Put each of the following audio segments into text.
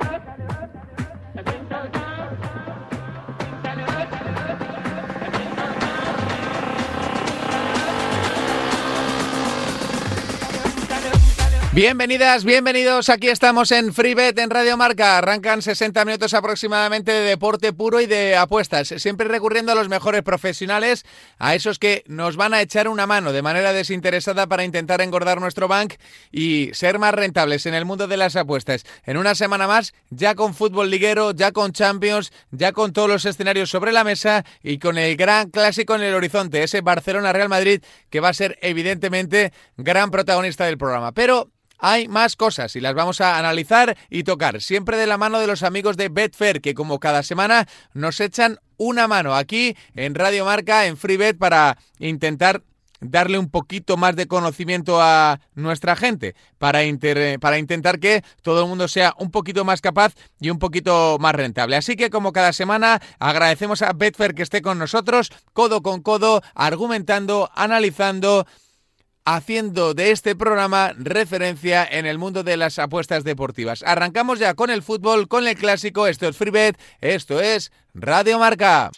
Hello. Bienvenidas, bienvenidos. Aquí estamos en FreeBet en Radio Marca. Arrancan 60 minutos aproximadamente de deporte puro y de apuestas, siempre recurriendo a los mejores profesionales, a esos que nos van a echar una mano de manera desinteresada para intentar engordar nuestro bank y ser más rentables en el mundo de las apuestas. En una semana más, ya con fútbol liguero, ya con Champions, ya con todos los escenarios sobre la mesa y con el gran clásico en el horizonte, ese Barcelona-Real Madrid que va a ser evidentemente gran protagonista del programa. Pero hay más cosas y las vamos a analizar y tocar, siempre de la mano de los amigos de Betfair, que como cada semana nos echan una mano aquí en Radio Marca, en FreeBet, para intentar darle un poquito más de conocimiento a nuestra gente, para, para intentar que todo el mundo sea un poquito más capaz y un poquito más rentable. Así que como cada semana agradecemos a Betfair que esté con nosotros, codo con codo, argumentando, analizando haciendo de este programa referencia en el mundo de las apuestas deportivas. Arrancamos ya con el fútbol, con el clásico. Esto es FreeBet, esto es Radio Marca.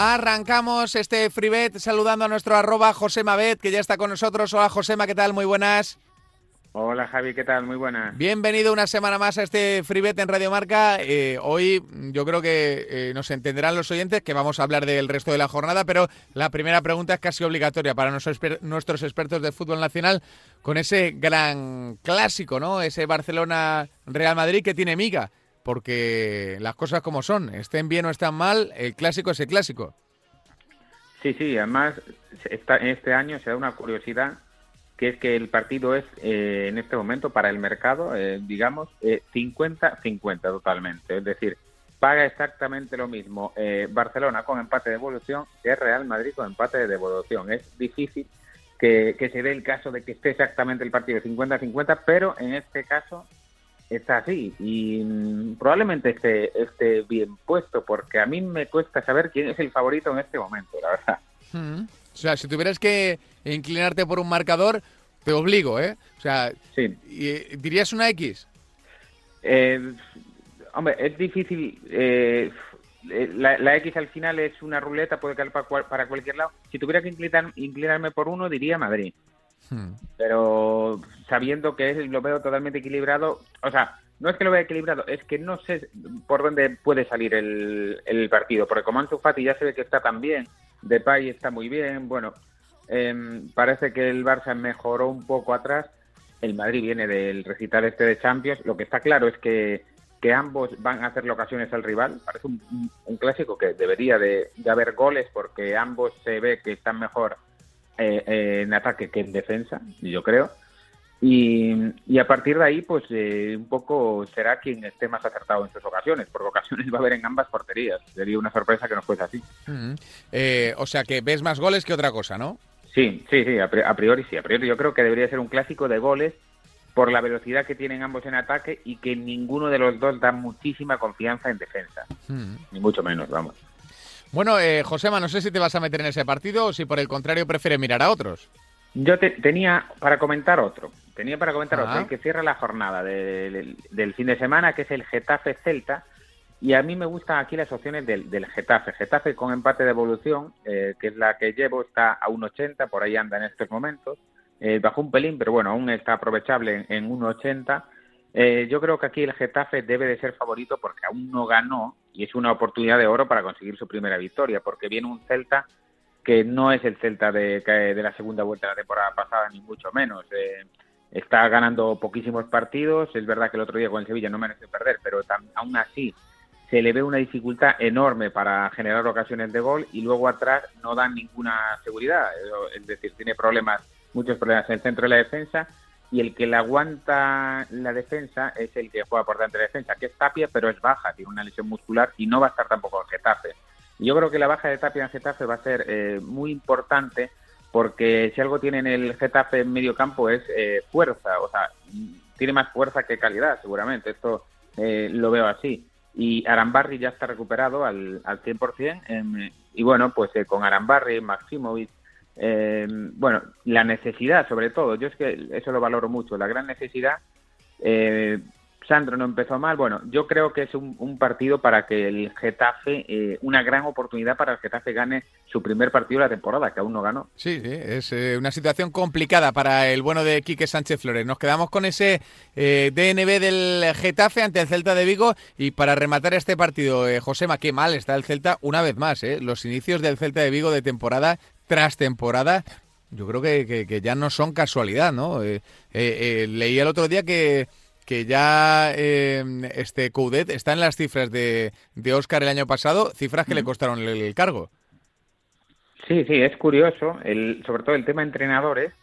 Arrancamos este FreeBet saludando a nuestro arroba Josema Bet, que ya está con nosotros. Hola Josema, ¿qué tal? Muy buenas. Hola Javi, ¿qué tal? Muy buena. Bienvenido una semana más a este FreeBet en Radio Marca. Eh, hoy yo creo que eh, nos entenderán los oyentes que vamos a hablar del resto de la jornada, pero la primera pregunta es casi obligatoria para nuestros expertos de fútbol nacional con ese gran clásico, ¿no? Ese Barcelona-Real Madrid que tiene miga, porque las cosas como son, estén bien o estén mal, el clásico es el clásico. Sí, sí, además este año se da una curiosidad que es que el partido es eh, en este momento para el mercado, eh, digamos, 50-50 eh, totalmente. Es decir, paga exactamente lo mismo Barcelona con empate de devolución que Real Madrid con empate de devolución. Es difícil que, se dé el caso de que esté exactamente el partido 50-50, pero en este caso está así y mm, probablemente esté, esté bien puesto porque a mí me cuesta saber quién es el favorito en este momento, la verdad. Hmm. O sea, si tuvieras que inclinarte por un marcador, te obligo, ¿eh? O sea, eh, ¿dirías una X? Eh, hombre, es difícil. Eh, la, X al final es una ruleta, puede caer para, cualquier lado. Si tuviera que inclinarme por uno, diría Madrid. Hmm. Pero sabiendo que es, lo veo totalmente equilibrado, o sea, no es que lo vea equilibrado, es que no sé por dónde puede salir el, el partido, porque como Ansu Fati ya se ve que está tan bien, Depay está muy bien, bueno, em, parece que el Barça mejoró un poco atrás, el Madrid viene del recital este de Champions, lo que está claro es que, que ambos van a hacerle ocasiones al rival, parece un, un clásico que debería de, de, haber goles porque ambos se ve que están mejor eh, en ataque que en defensa, yo creo. Y, a partir de ahí, pues eh, un poco será quien esté más acertado en sus ocasiones, porque ocasiones va a haber en ambas porterías. Sería una sorpresa que no fuese así. Eh, o sea que ves más goles que otra cosa, ¿no? Sí, sí, sí, a priori sí. A priori yo creo que debería ser un clásico de goles por la velocidad que tienen ambos en ataque y que ninguno de los dos da muchísima confianza en defensa. Ni mucho menos, vamos. Bueno, eh, Josema, no sé si te vas a meter en ese partido o si por el contrario prefieres mirar a otros. Yo tenía para comentar otro. Tenía para comentar otro, que cierra la jornada del fin de semana, que es el Getafe Celta. Y a mí me gustan aquí las opciones del, del Getafe. Getafe con empate de evolución, eh, que es la que llevo, está a 1,80, por ahí anda en estos momentos. Eh, bajó un pelín, pero bueno, aún está aprovechable en, 1,80. Eh, yo creo que aquí el Getafe debe de ser favorito porque aún no ganó y es una oportunidad de oro para conseguir su primera victoria, porque viene un Celta que no es el Celta de, de la segunda vuelta de la temporada pasada, ni mucho menos. Eh, está ganando poquísimos partidos. Es verdad que el otro día con el Sevilla no merece perder, pero aún así se le ve una dificultad enorme para generar ocasiones de gol y luego atrás no dan ninguna seguridad. Es decir, tiene problemas, muchos problemas en el centro de la defensa y el que le aguanta la defensa es el que juega por delante de la defensa, que es Tapia, pero es baja, tiene una lesión muscular y no va a estar tampoco en Getafe. Yo creo que la baja de Tapia en Getafe va a ser eh, muy importante porque si algo tiene en el Getafe en medio campo es eh, fuerza, o sea, tiene más fuerza que calidad seguramente, esto eh, lo veo así. y Arambarri ya está recuperado al, al 100%. Eh, y bueno, pues eh, con Arambarri, Maximovic, eh, bueno, la necesidad sobre todo, yo es que eso lo valoro mucho, la gran necesidad eh, Sandro no empezó mal. Bueno, yo creo que es un, partido para que el Getafe, eh, una gran oportunidad para el Getafe gane su primer partido de la temporada, que aún no ganó. Sí, sí es eh, una situación complicada para el bueno de Quique Sánchez Flores. Nos quedamos con ese eh, DNB del Getafe ante el Celta de Vigo y para rematar este partido, Josema, qué mal está el Celta una vez más. Los inicios del Celta de Vigo de temporada tras temporada yo creo que, ya no son casualidad, ¿no? leí el otro día que que ya eh, este Coudet está en las cifras de, de Oscar el año pasado, cifras que le costaron el, cargo. Sí, sí, es curioso, el, sobre todo el tema entrenadores,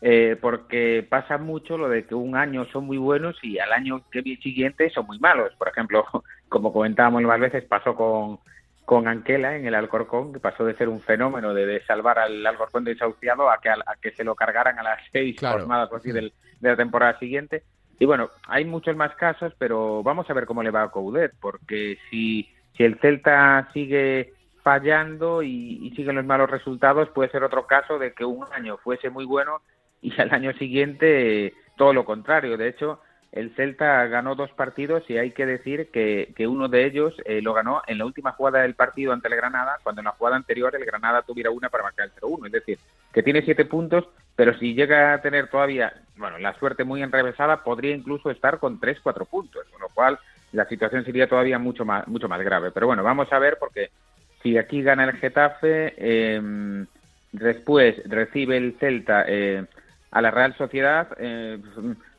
eh, porque pasa mucho lo de que un año son muy buenos y al año que siguiente son muy malos. Por ejemplo, como comentábamos más veces, pasó con, con Anquela en el Alcorcón, que pasó de ser un fenómeno de, salvar al Alcorcón desahuciado a que, a, que se lo cargaran a las seis jornadas así de la temporada siguiente. Y bueno, hay muchos más casos, pero vamos a ver cómo le va a Coudet, porque si, si el Celta sigue fallando y, siguen los malos resultados, puede ser otro caso de que un año fuese muy bueno y al año siguiente todo lo contrario. De hecho, el Celta ganó dos partidos y hay que decir que, que uno de ellos eh, lo ganó en la última jugada del partido ante el Granada, cuando en la jugada anterior el Granada tuviera una para marcar el 0-1. Es decir, que tiene siete puntos, pero si llega a tener todavía, bueno, la suerte muy enrevesada, podría incluso estar con tres, cuatro puntos, con lo cual la situación sería todavía mucho más, mucho más grave. Pero bueno, vamos a ver porque si aquí gana el Getafe, eh, después recibe el Celta eh, a la Real Sociedad, eh,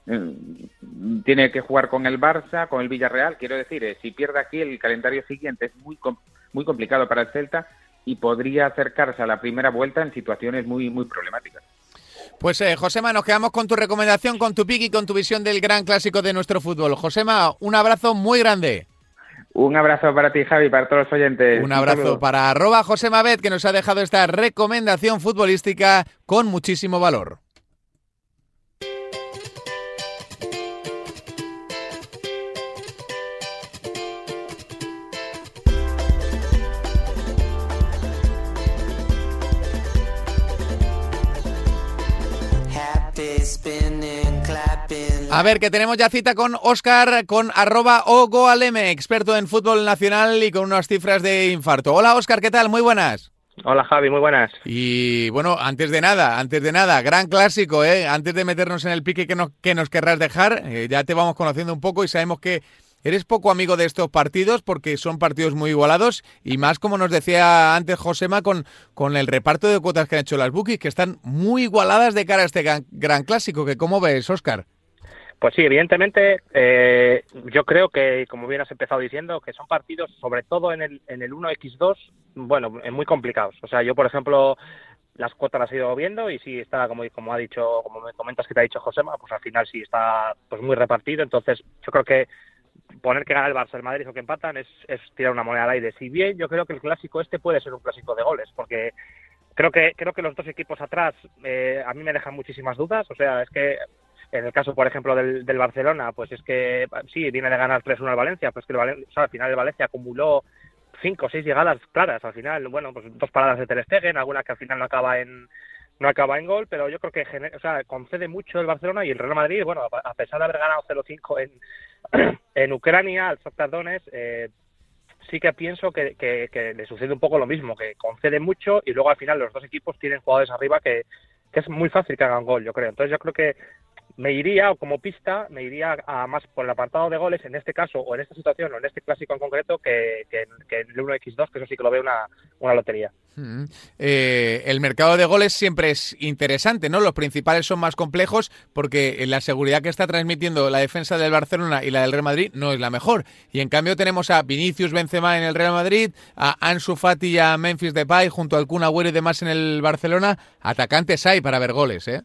tiene que jugar con el Barça, con el Villarreal. Quiero decir, eh, si pierde aquí, el calendario siguiente es muy, muy complicado para el Celta y podría acercarse a la primera vuelta en situaciones muy, muy problemáticas. Pues eh, Josema, nos quedamos con tu recomendación, con tu pick y con tu visión del gran clásico de nuestro fútbol. Josema, un abrazo muy grande. Un abrazo para ti, Javi, para todos los oyentes. Un abrazo para arroba Josema Bet, que nos ha dejado esta recomendación futbolística con muchísimo valor. A ver, que tenemos ya cita con Oscar, con arroba ogoaleme, experto en fútbol nacional y con unas cifras de infarto. Hola Oscar, ¿qué tal? Muy buenas. Hola Javi, muy buenas. Y bueno, antes de nada, antes de nada, gran clásico, ¿eh? Antes de meternos en el pique que nos, que nos querrás dejar, eh, ya te vamos conociendo un poco y sabemos que eres poco amigo de estos partidos porque son partidos muy igualados y más como nos decía antes Josema con, con el reparto de cuotas que han hecho las bookies, que están muy igualadas de cara a este gran, gran clásico. que ¿Cómo ves, Oscar? Pues sí, evidentemente, eh, yo creo que, como bien has empezado diciendo, que son partidos, sobre todo en el, en el 1x2, bueno, muy complicados. O sea, yo, por ejemplo, las cuotas las he ido viendo y sí está, como, como ha dicho, como me comentas que te ha dicho Josema, pues al final sí está pues muy repartido. Entonces, yo creo que poner que gana el Barça, el Madrid o que empatan es, tirar una moneda al aire. Si bien yo creo que el clásico este puede ser un clásico de goles, porque creo que creo que los dos equipos atrás eh, a mí me dejan muchísimas dudas. O sea, es que en el caso, por ejemplo, del, del Barcelona, pues es que sí, viene de ganar 3-1 al Valencia, pues que el Valencia, o sea, al final el Valencia acumuló cinco o seis llegadas claras al final, bueno, pues dos paradas de Ter alguna que al final no acaba en no acaba en gol, pero yo creo que o sea, concede mucho el Barcelona y el Real Madrid, bueno, a pesar de haber ganado 0-5 en, en Ucrania al Shakhtar eh, sí que pienso que, le sucede un poco lo mismo, que concede mucho y luego al final los dos equipos tienen jugadores arriba que es muy fácil que hagan gol, yo creo. Entonces yo creo que me iría, o como pista, me iría a más por el apartado de goles, en este caso, o en esta situación, o en este clásico en concreto, que, que, el 1x2, que eso sí que lo veo una, una lotería. Mm. Eh, el mercado de goles siempre es interesante, ¿no? Los principales son más complejos porque la seguridad que está transmitiendo la defensa del Barcelona y la del Real Madrid no es la mejor. Y en cambio tenemos a Vinicius Benzema en el Real Madrid, a Ansu Fati y a Memphis Depay junto al Kun Agüero y demás en el Barcelona. Atacantes hay para ver goles, ¿eh?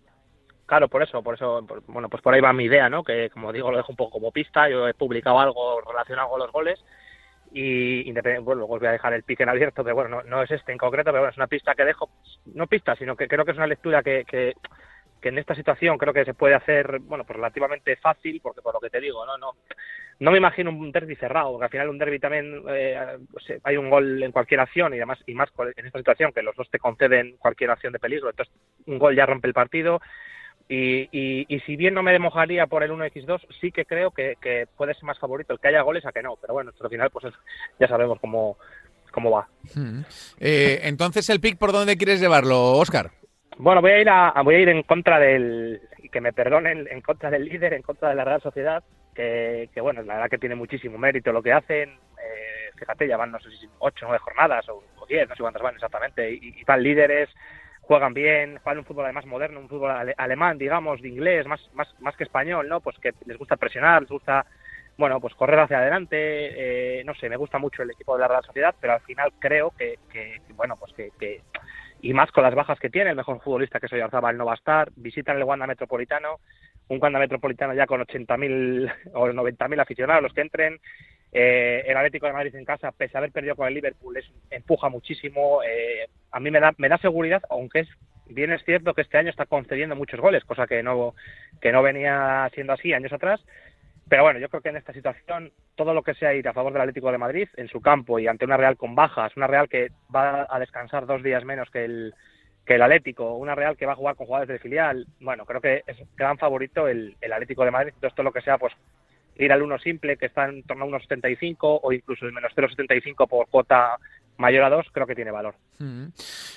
Claro, por eso, por eso, bueno, pues por ahí va mi idea, ¿no? Que como digo, lo dejo un poco como pista. Yo he publicado algo relacionado con los goles y bueno, luego voy a dejar el pique en abierto, pero bueno, no, es este en concreto, pero bueno, es una pista que dejo, no pista, sino que creo que es una lectura que, que, en esta situación creo que se puede hacer, bueno, pues relativamente fácil, porque por lo que te digo, no, no, no me imagino un derby cerrado, porque al final un derby también eh, hay un gol en cualquier acción y además y más en esta situación que los dos te conceden cualquier acción de peligro, entonces un gol ya rompe el partido. Y, y, si bien no me mojaría por el 1x2, sí que creo que, puede ser más favorito el que haya goles a que no. Pero bueno, al final pues ya sabemos cómo, cómo va. Hmm. Eh, entonces, ¿el pick por dónde quieres llevarlo, Oscar? Bueno, voy a ir a, voy a ir en contra del, y que me perdonen, en contra del líder, en contra de la Real Sociedad, que, que bueno, la verdad que tiene muchísimo mérito lo que hacen. Eh, fíjate, ya van no sé si ocho o nueve jornadas o, diez, no sé cuántas van exactamente, y, y van líderes, juegan bien, juegan un fútbol además moderno, un fútbol alemán, digamos, de inglés, más, más, más que español, ¿no? Pues que les gusta presionar, les gusta bueno, pues correr hacia adelante, eh, no sé, me gusta mucho el equipo de la Real Sociedad, pero al final creo que, que bueno, pues que, y más con las bajas que tiene, el mejor futbolista que soy Arzabal no va a estar, visitan el Wanda Metropolitano, un Wanda Metropolitano ya con 80.000 o 90.000 aficionados los que entren, eh, el Atlético de Madrid en casa, pese a haber perdido con el Liverpool, es, empuja muchísimo, eh, a mí me da, me da seguridad, aunque es bien es cierto que este año está concediendo muchos goles, cosa que no, venía siendo así años atrás, pero bueno, yo creo que en esta situación todo lo que sea ir a favor del Atlético de Madrid en su campo y ante una Real con bajas, una Real que va a descansar dos días menos que el, que el Atlético, una Real que va a jugar con jugadores de filial, bueno, creo que es gran favorito el, el Atlético de Madrid. Entonces todo lo que sea, pues ir al uno simple, que está en torno a 1,75 o incluso el menos 0,75 por cuota mayor a 2, creo que tiene valor.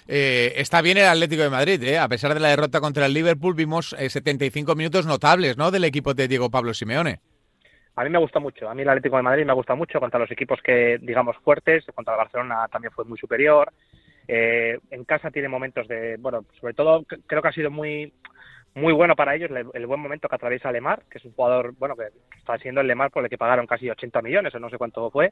Eh, está bien el Atlético de Madrid, ¿eh? a pesar de la derrota contra el Liverpool, vimos 75 eh, minutos notables ¿no? del equipo de Diego Pablo Simeone. A mí me gusta mucho, a mí el Atlético de Madrid me gusta mucho contra los equipos que, digamos, fuertes, contra el Barcelona también fue muy superior. Eh, en casa tiene momentos de, bueno, sobre todo creo que ha sido muy muy bueno para ellos el, buen momento que atraviesa Lemar, que es un jugador, bueno, que está siendo el Lemar por el que pagaron casi 80 millones o no sé cuánto fue,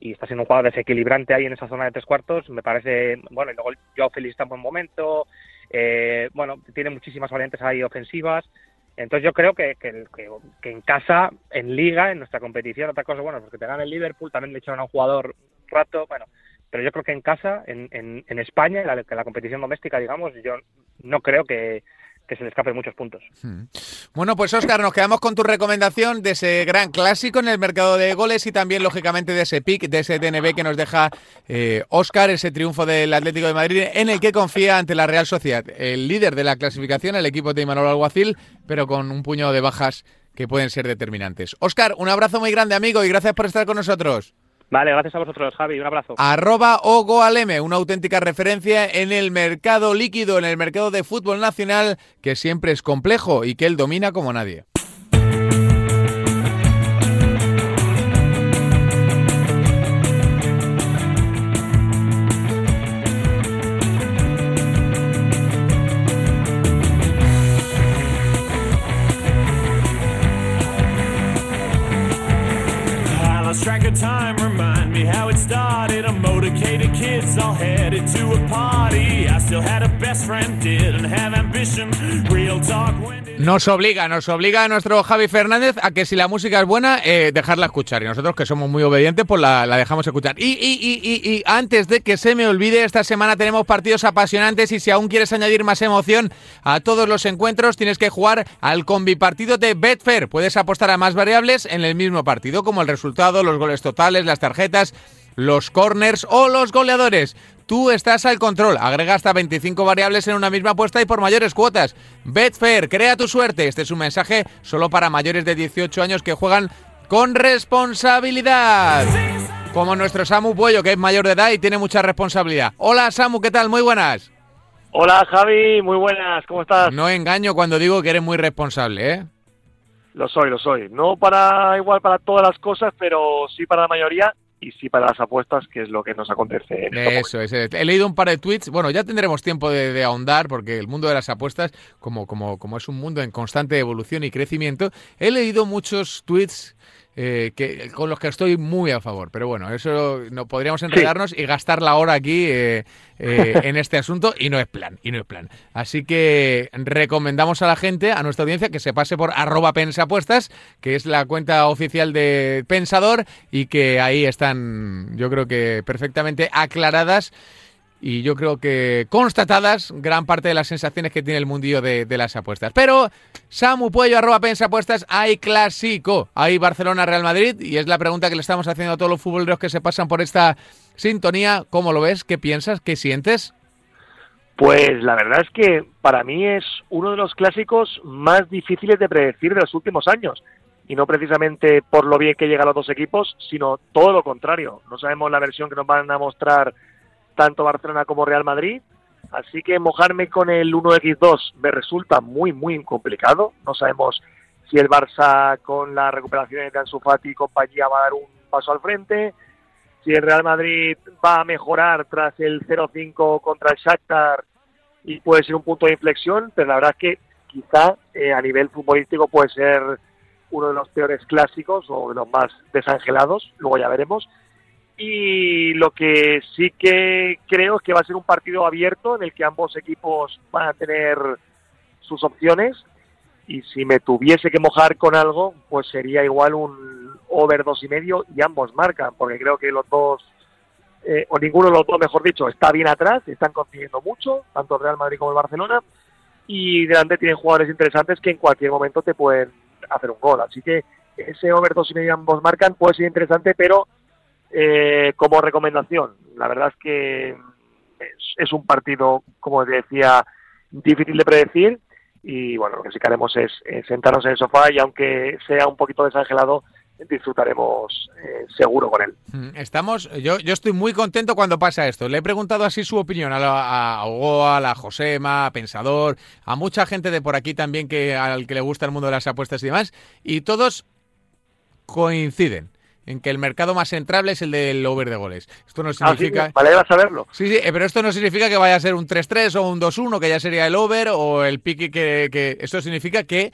y está siendo un jugador desequilibrante ahí en esa zona de tres cuartos, me parece, bueno, y luego Joao Félix está en buen momento, eh, bueno, tiene muchísimas variantes ahí ofensivas, entonces yo creo que, que, en casa, en liga, en nuestra competición, otra cosa, bueno, porque te gana el Liverpool, también le echaron a un jugador rato, bueno, pero yo creo que en casa, en, en, España, la, en la competición doméstica, digamos, yo no creo que, que se le escapen muchos puntos. Hmm. Bueno, pues Oscar, nos quedamos con tu recomendación de ese gran clásico en el mercado de goles y también, lógicamente, de ese pick, de ese DNB que nos deja eh, Oscar, ese triunfo del Atlético de Madrid, en el que confía ante la Real Sociedad, el líder de la clasificación, el equipo de Imanol Alguacil, pero con un puño de bajas que pueden ser determinantes. Oscar, un abrazo muy grande, amigo, y gracias por estar con nosotros. Vale, gracias a vosotros, Javi. Un abrazo. Arroba Ogoaleme, una auténtica referencia en el mercado líquido, en el mercado de fútbol nacional, que siempre es complejo y que él domina como nadie. Nos obliga, nos obliga a nuestro Javi Fernández a que si la música es buena, eh, dejarla escuchar. Y nosotros, que somos muy obedientes, pues la, dejamos escuchar. Y, y, y, y, antes de que se me olvide, esta semana tenemos partidos apasionantes y si aún quieres añadir más emoción a todos los encuentros, tienes que jugar al combi partido de Betfair. Puedes apostar a más variables en el mismo partido, como el resultado, los goles totales, las tarjetas los corners o los goleadores. Tú estás al control. Agrega hasta 25 variables en una misma apuesta y por mayores cuotas. Betfair, crea tu suerte. Este es un mensaje solo para mayores de 18 años que juegan con responsabilidad. Como nuestro Samu Puello, que es mayor de edad y tiene mucha responsabilidad. Hola Samu, ¿qué tal? Muy buenas. Hola Javi, muy buenas, ¿cómo estás? No engaño cuando digo que eres muy responsable, ¿eh? Lo soy, lo soy. No para igual para todas las cosas, pero sí para la mayoría y sí para las apuestas, que es lo que nos acontece. En Eso es. He leído un par de tweets. Bueno, ya tendremos tiempo de, ahondar, porque el mundo de las apuestas, como, como, como es un mundo en constante evolución y crecimiento, he leído muchos tweets eh, que, con los que estoy muy a favor. Pero bueno, eso no podríamos enredarnos y gastar la hora aquí eh, eh, en este asunto y no es plan, y no es plan. Así que recomendamos a la gente, a nuestra audiencia, que se pase por arroba pensapuestas, que es la cuenta oficial de Pensador y que ahí están, yo creo que perfectamente aclaradas y yo creo que constatadas gran parte de las sensaciones que tiene el mundillo de, las apuestas. Pero, Samu Puello, arroba pensa apuestas, hay clásico, hay Barcelona-Real Madrid y es la pregunta que le estamos haciendo a todos los futboleros que se pasan por esta sintonía. ¿Cómo lo ves? ¿Qué piensas? ¿Qué sientes? Pues la verdad es que para mí es uno de los clásicos más difíciles de predecir de los últimos años. Y no precisamente por lo bien que llegan los dos equipos, sino todo lo contrario. No sabemos la versión que nos van a mostrar tanto Barcelona como Real Madrid. Así que mojarme con el 1x2 me resulta muy, muy complicado. No sabemos si el Barça con la recuperación de Ansu Fati y compañía va a dar un paso al frente, si el Real Madrid va a mejorar tras el 0-5 contra el Shakhtar y puede ser un punto de inflexión, pero la verdad es que quizá eh, a nivel futbolístico puede ser uno de los peores clásicos o de los más desangelados, luego ya veremos. Y lo que sí que creo es que va a ser un partido abierto en el que ambos equipos van a tener sus opciones. Y si me tuviese que mojar con algo, pues sería igual un over dos y medio y ambos marcan, porque creo que los dos, eh, o ninguno de los dos, mejor dicho, está bien atrás, están consiguiendo mucho, tanto el Real Madrid como el Barcelona, y delante tienen jugadores interesantes que en cualquier momento te pueden hacer un gol. Así que ese over dos y medio ambos marcan puede ser interesante, pero eh, como recomendación. La verdad es que es, un partido, como decía, difícil de predecir y bueno, lo que sí que haremos es, sentarnos en el sofá y aunque sea un poquito desangelado, disfrutaremos eh, seguro con él. Mm, estamos, yo, yo estoy muy contento cuando pasa esto. Le he preguntado así su opinión a, la, a Ogoa, a la Josema, a Pensador, a mucha gente de por aquí también que al que le gusta el mundo de las apuestas y demás, y todos coinciden en que el mercado más entrable es el del over de goles. Esto no ah, significa... vale, vas a saberlo. Sí, sí, eh, pero esto no significa que vaya a ser un 3-3 o un 2-1, que ya sería el over, o el pique que, que... Esto significa que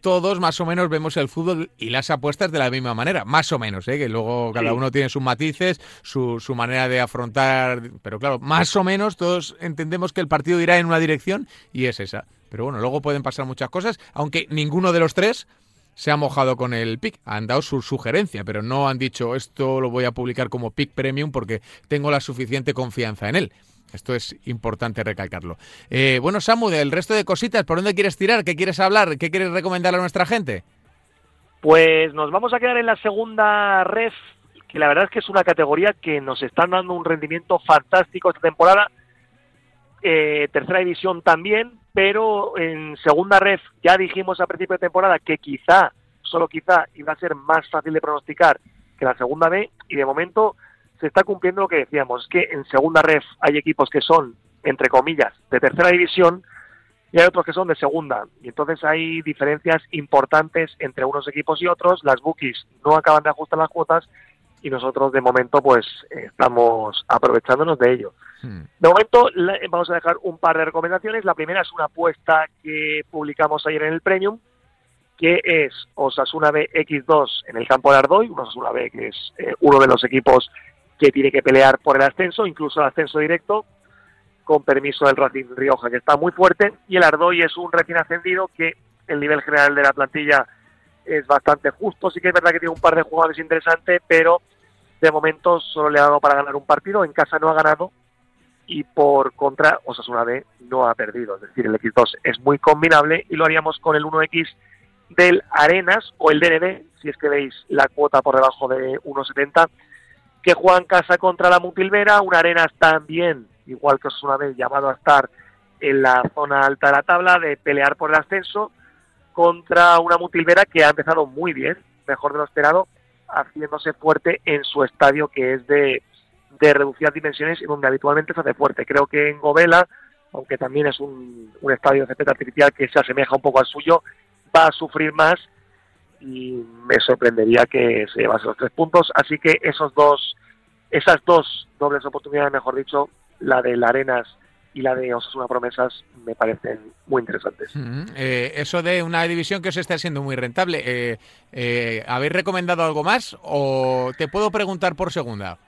todos más o menos vemos el fútbol y las apuestas de la misma manera, más o menos, ¿eh? que luego cada uno tiene sus matices, su, su, manera de afrontar, pero claro, más o menos todos entendemos que el partido irá en una dirección y es esa. Pero bueno, luego pueden pasar muchas cosas, aunque ninguno de los tres se ha mojado con el PIC. Han dado su sugerencia, pero no han dicho esto lo voy a publicar como PIC Premium porque tengo la suficiente confianza en él. Esto es importante recalcarlo. Eh, bueno, Samu, del resto de cositas, ¿por dónde quieres tirar? ¿Qué quieres hablar? ¿Qué quieres recomendar a nuestra gente? Pues nos vamos a quedar en la segunda ref, que la verdad es que es una categoría que nos están dando un rendimiento fantástico esta temporada. Eh, tercera división también, pero en segunda ref ya dijimos a principio de temporada que quizá, solo quizá, iba a ser más fácil de pronosticar que la segunda B y de momento se está cumpliendo lo que decíamos, que en segunda ref hay equipos que son, entre comillas, de tercera división y hay otros que son de segunda. Y entonces hay diferencias importantes entre unos equipos y otros, las bookies no acaban de ajustar las cuotas y nosotros de momento pues estamos aprovechándonos de ello. Hmm. De momento vamos a dejar un par de recomendaciones. La primera es una apuesta que publicamos ayer en el Premium, que es Osasuna B X2 en el campo de Ardoy, Osasuna B que es eh, uno de los equipos que tiene que pelear por el ascenso, incluso el ascenso directo, con permiso del Racing Rioja, que está muy fuerte, y el Ardoy es un recién ascendido que el nivel general de la plantilla es bastante justo, sí que es verdad que tiene un par de jugadores interesantes, pero de momento solo le ha dado para ganar un partido, en casa no ha ganado y por contra Osasuna B no ha perdido, es decir, el X2 es muy combinable y lo haríamos con el 1X del Arenas o el DNB, si es que veis la cuota por debajo de 1.70, que juega en casa contra la Mutilvera, un Arenas también, igual que Osasuna B, llamado a estar en la zona alta de la tabla, de pelear por el ascenso, contra una Mutilvera que ha empezado muy bien, mejor de lo esperado, haciéndose fuerte en su estadio que es de, de reducidas dimensiones y donde habitualmente se hace fuerte. Creo que en Govela, aunque también es un, un estadio de césped artificial que se asemeja un poco al suyo, va a sufrir más y me sorprendería que se llevase los tres puntos. Así que esos dos, esas dos dobles oportunidades, mejor dicho, la de la Arenas y la de Osasuna Promesas me parecen muy interesantes. Eh, eso de una división que os está siendo muy rentable, eh, eh, ¿habéis recomendado algo más o te puedo preguntar por segunda?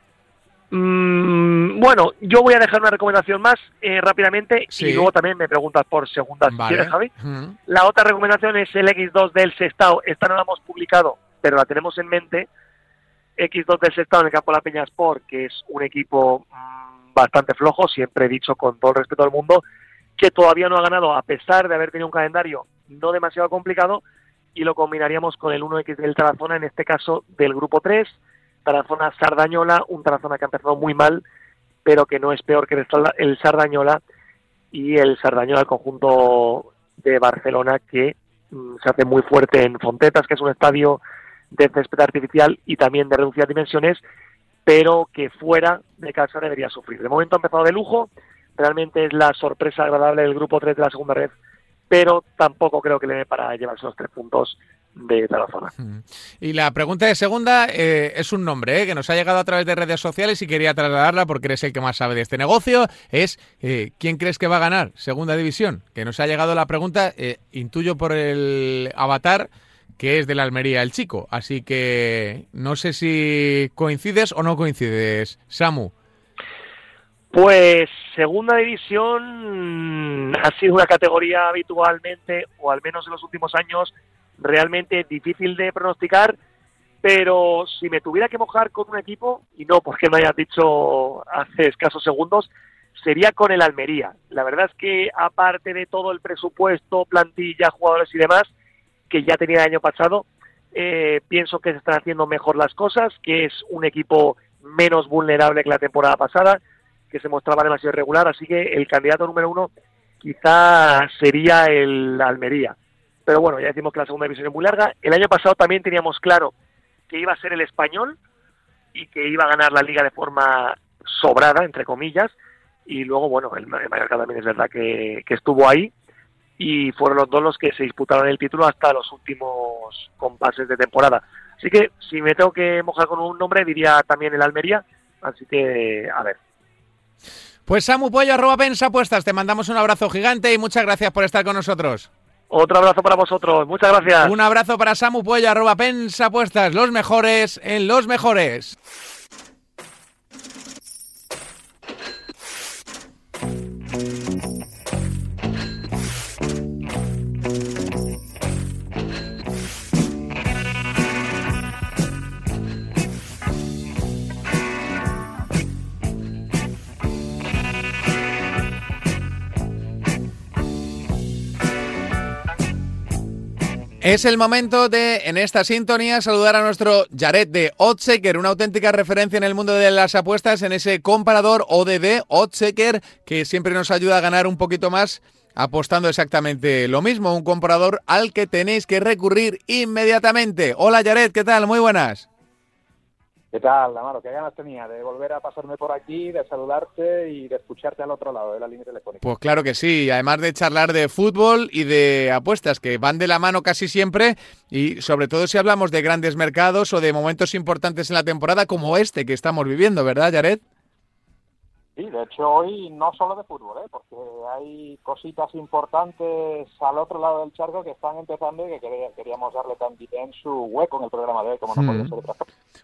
Mm, bueno, yo voy a dejar una recomendación más rápidamente y luego también me preguntas por segunda, quieres, Javi. La otra recomendación es el X2 del Sestao. Esta no la hemos publicado, pero la tenemos en mente. X2 del Sestao en el campo de la Peña Sport, que es un equipo mm, bastante flojo, siempre he dicho con todo el respeto al mundo que todavía no ha ganado a pesar de haber tenido un calendario no demasiado complicado y lo combinaríamos con el 1X del Tarazona, en este caso del grupo 3, Tarazona Sardañola, un Tarazona que ha empezado muy mal, pero que no es peor que el Sardañola y el Sardañola, el conjunto de Barcelona que mm, se hace muy fuerte en Fontetas, que es un estadio de césped artificial y también de reducidas dimensiones, pero que fuera de casa debería sufrir. De momento ha empezado de lujo, realmente es la sorpresa agradable del grupo 3 de la segunda red, pero tampoco creo que le dé para llevarse los tres puntos de Tarazona. Y la pregunta de segunda eh, es un nombre eh, que nos ha llegado a través de redes sociales y quería trasladarla porque eres el que más sabe de este negocio. Es eh, ¿quién crees que va a ganar segunda división? Que nos ha llegado la pregunta, intuyo por el avatar que es de la Almería el chico. Así que no sé si coincides o no coincides, Samu. Pues segunda división ha sido una categoría habitualmente, o al menos en los últimos años, realmente difícil de pronosticar, pero si me tuviera que mojar con un equipo, y no porque me hayas dicho hace escasos segundos, sería con el Almería. La verdad es que aparte de todo el presupuesto, plantilla, jugadores y demás, que ya tenía el año pasado, eh, pienso que se están haciendo mejor las cosas, que es un equipo menos vulnerable que la temporada pasada, que se mostraba demasiado irregular, así que el candidato número uno quizá sería el Almería. Pero bueno, ya decimos que la segunda división es muy larga. El año pasado también teníamos claro que iba a ser el español y que iba a ganar la liga de forma sobrada, entre comillas. Y luego, bueno, el Mallorca también es verdad que, que estuvo ahí y fueron los dos los que se disputaron el título hasta los últimos compases de temporada. Así que si me tengo que mojar con un nombre, diría también el Almería. Así que, a ver. Pues Samu Pollo, arroba Pensapuestas, te mandamos un abrazo gigante y muchas gracias por estar con nosotros. Otro abrazo para vosotros, muchas gracias. Un abrazo para Samu Pollo, arroba Pensapuestas, los mejores en los mejores. Es el momento de, en esta sintonía, saludar a nuestro Jared de Oddseeker, una auténtica referencia en el mundo de las apuestas, en ese comparador ODD, Oddseeker, que siempre nos ayuda a ganar un poquito más apostando exactamente lo mismo, un comparador al que tenéis que recurrir inmediatamente. Hola Jared, ¿qué tal? Muy buenas. ¿Qué tal, Amaro? ¿Qué ganas tenía de volver a pasarme por aquí, de saludarte y de escucharte al otro lado de la línea telefónica? Pues claro que sí, además de charlar de fútbol y de apuestas que van de la mano casi siempre y sobre todo si hablamos de grandes mercados o de momentos importantes en la temporada como este que estamos viviendo, ¿verdad, Jared? Sí, de hecho hoy no solo de fútbol, ¿eh? porque hay cositas importantes al otro lado del charco que están empezando y que queríamos darle también su hueco en el programa de hoy, como no podía hmm. ser otra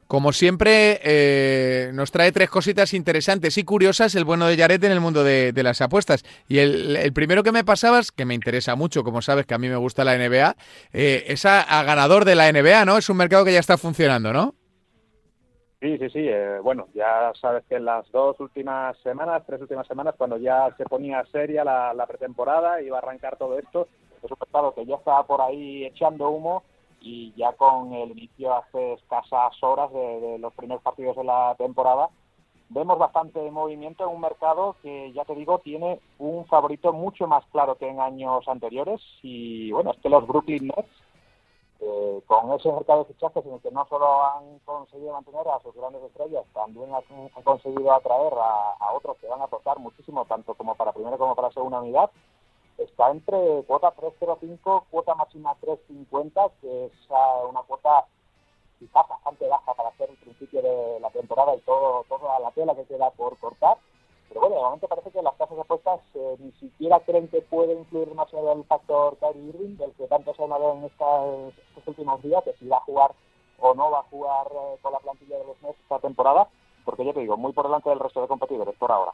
Como siempre, eh, nos trae tres cositas interesantes y curiosas el bueno de Yaret en el mundo de, las apuestas. Y el, primero que me pasabas, que me interesa mucho, como sabes que a mí me gusta la NBA, eh, es a ganador de la NBA, ¿no? Es un mercado que ya está funcionando, ¿no? Sí, sí, sí. Eh, bueno, ya sabes que en las dos últimas semanas, tres últimas semanas, cuando ya se ponía seria la, pretemporada, iba a arrancar todo esto, es un mercado que ya estaba por ahí echando humo y ya con el inicio hace escasas horas de, los primeros partidos de la temporada, vemos bastante movimiento en un mercado que, ya te digo, tiene un favorito mucho más claro que en años anteriores. Y bueno, es que los Brooklyn Nets con ese mercado de fichajes en el que no solo han conseguido mantener a sus grandes estrellas, también han, conseguido atraer a, otros que van a aportar muchísimo, tanto como para primera como para segunda unidad, está entre cuota 3.05, cuota máxima 3.50, que es ah, una cuota quizás bastante baja para hacer el principio de la temporada y todo toda la tela que queda por cortar. Pero bueno, de parece que las casas de apuestas eh, ni siquiera creen que puede influir en el factor Kyrie Irving, del que tanto se ha hablado en estos últimos días, que si va a jugar o no va a jugar eh, con la plantilla de los Nets esta temporada, porque ya te digo, muy por delante del resto de competidores por ahora.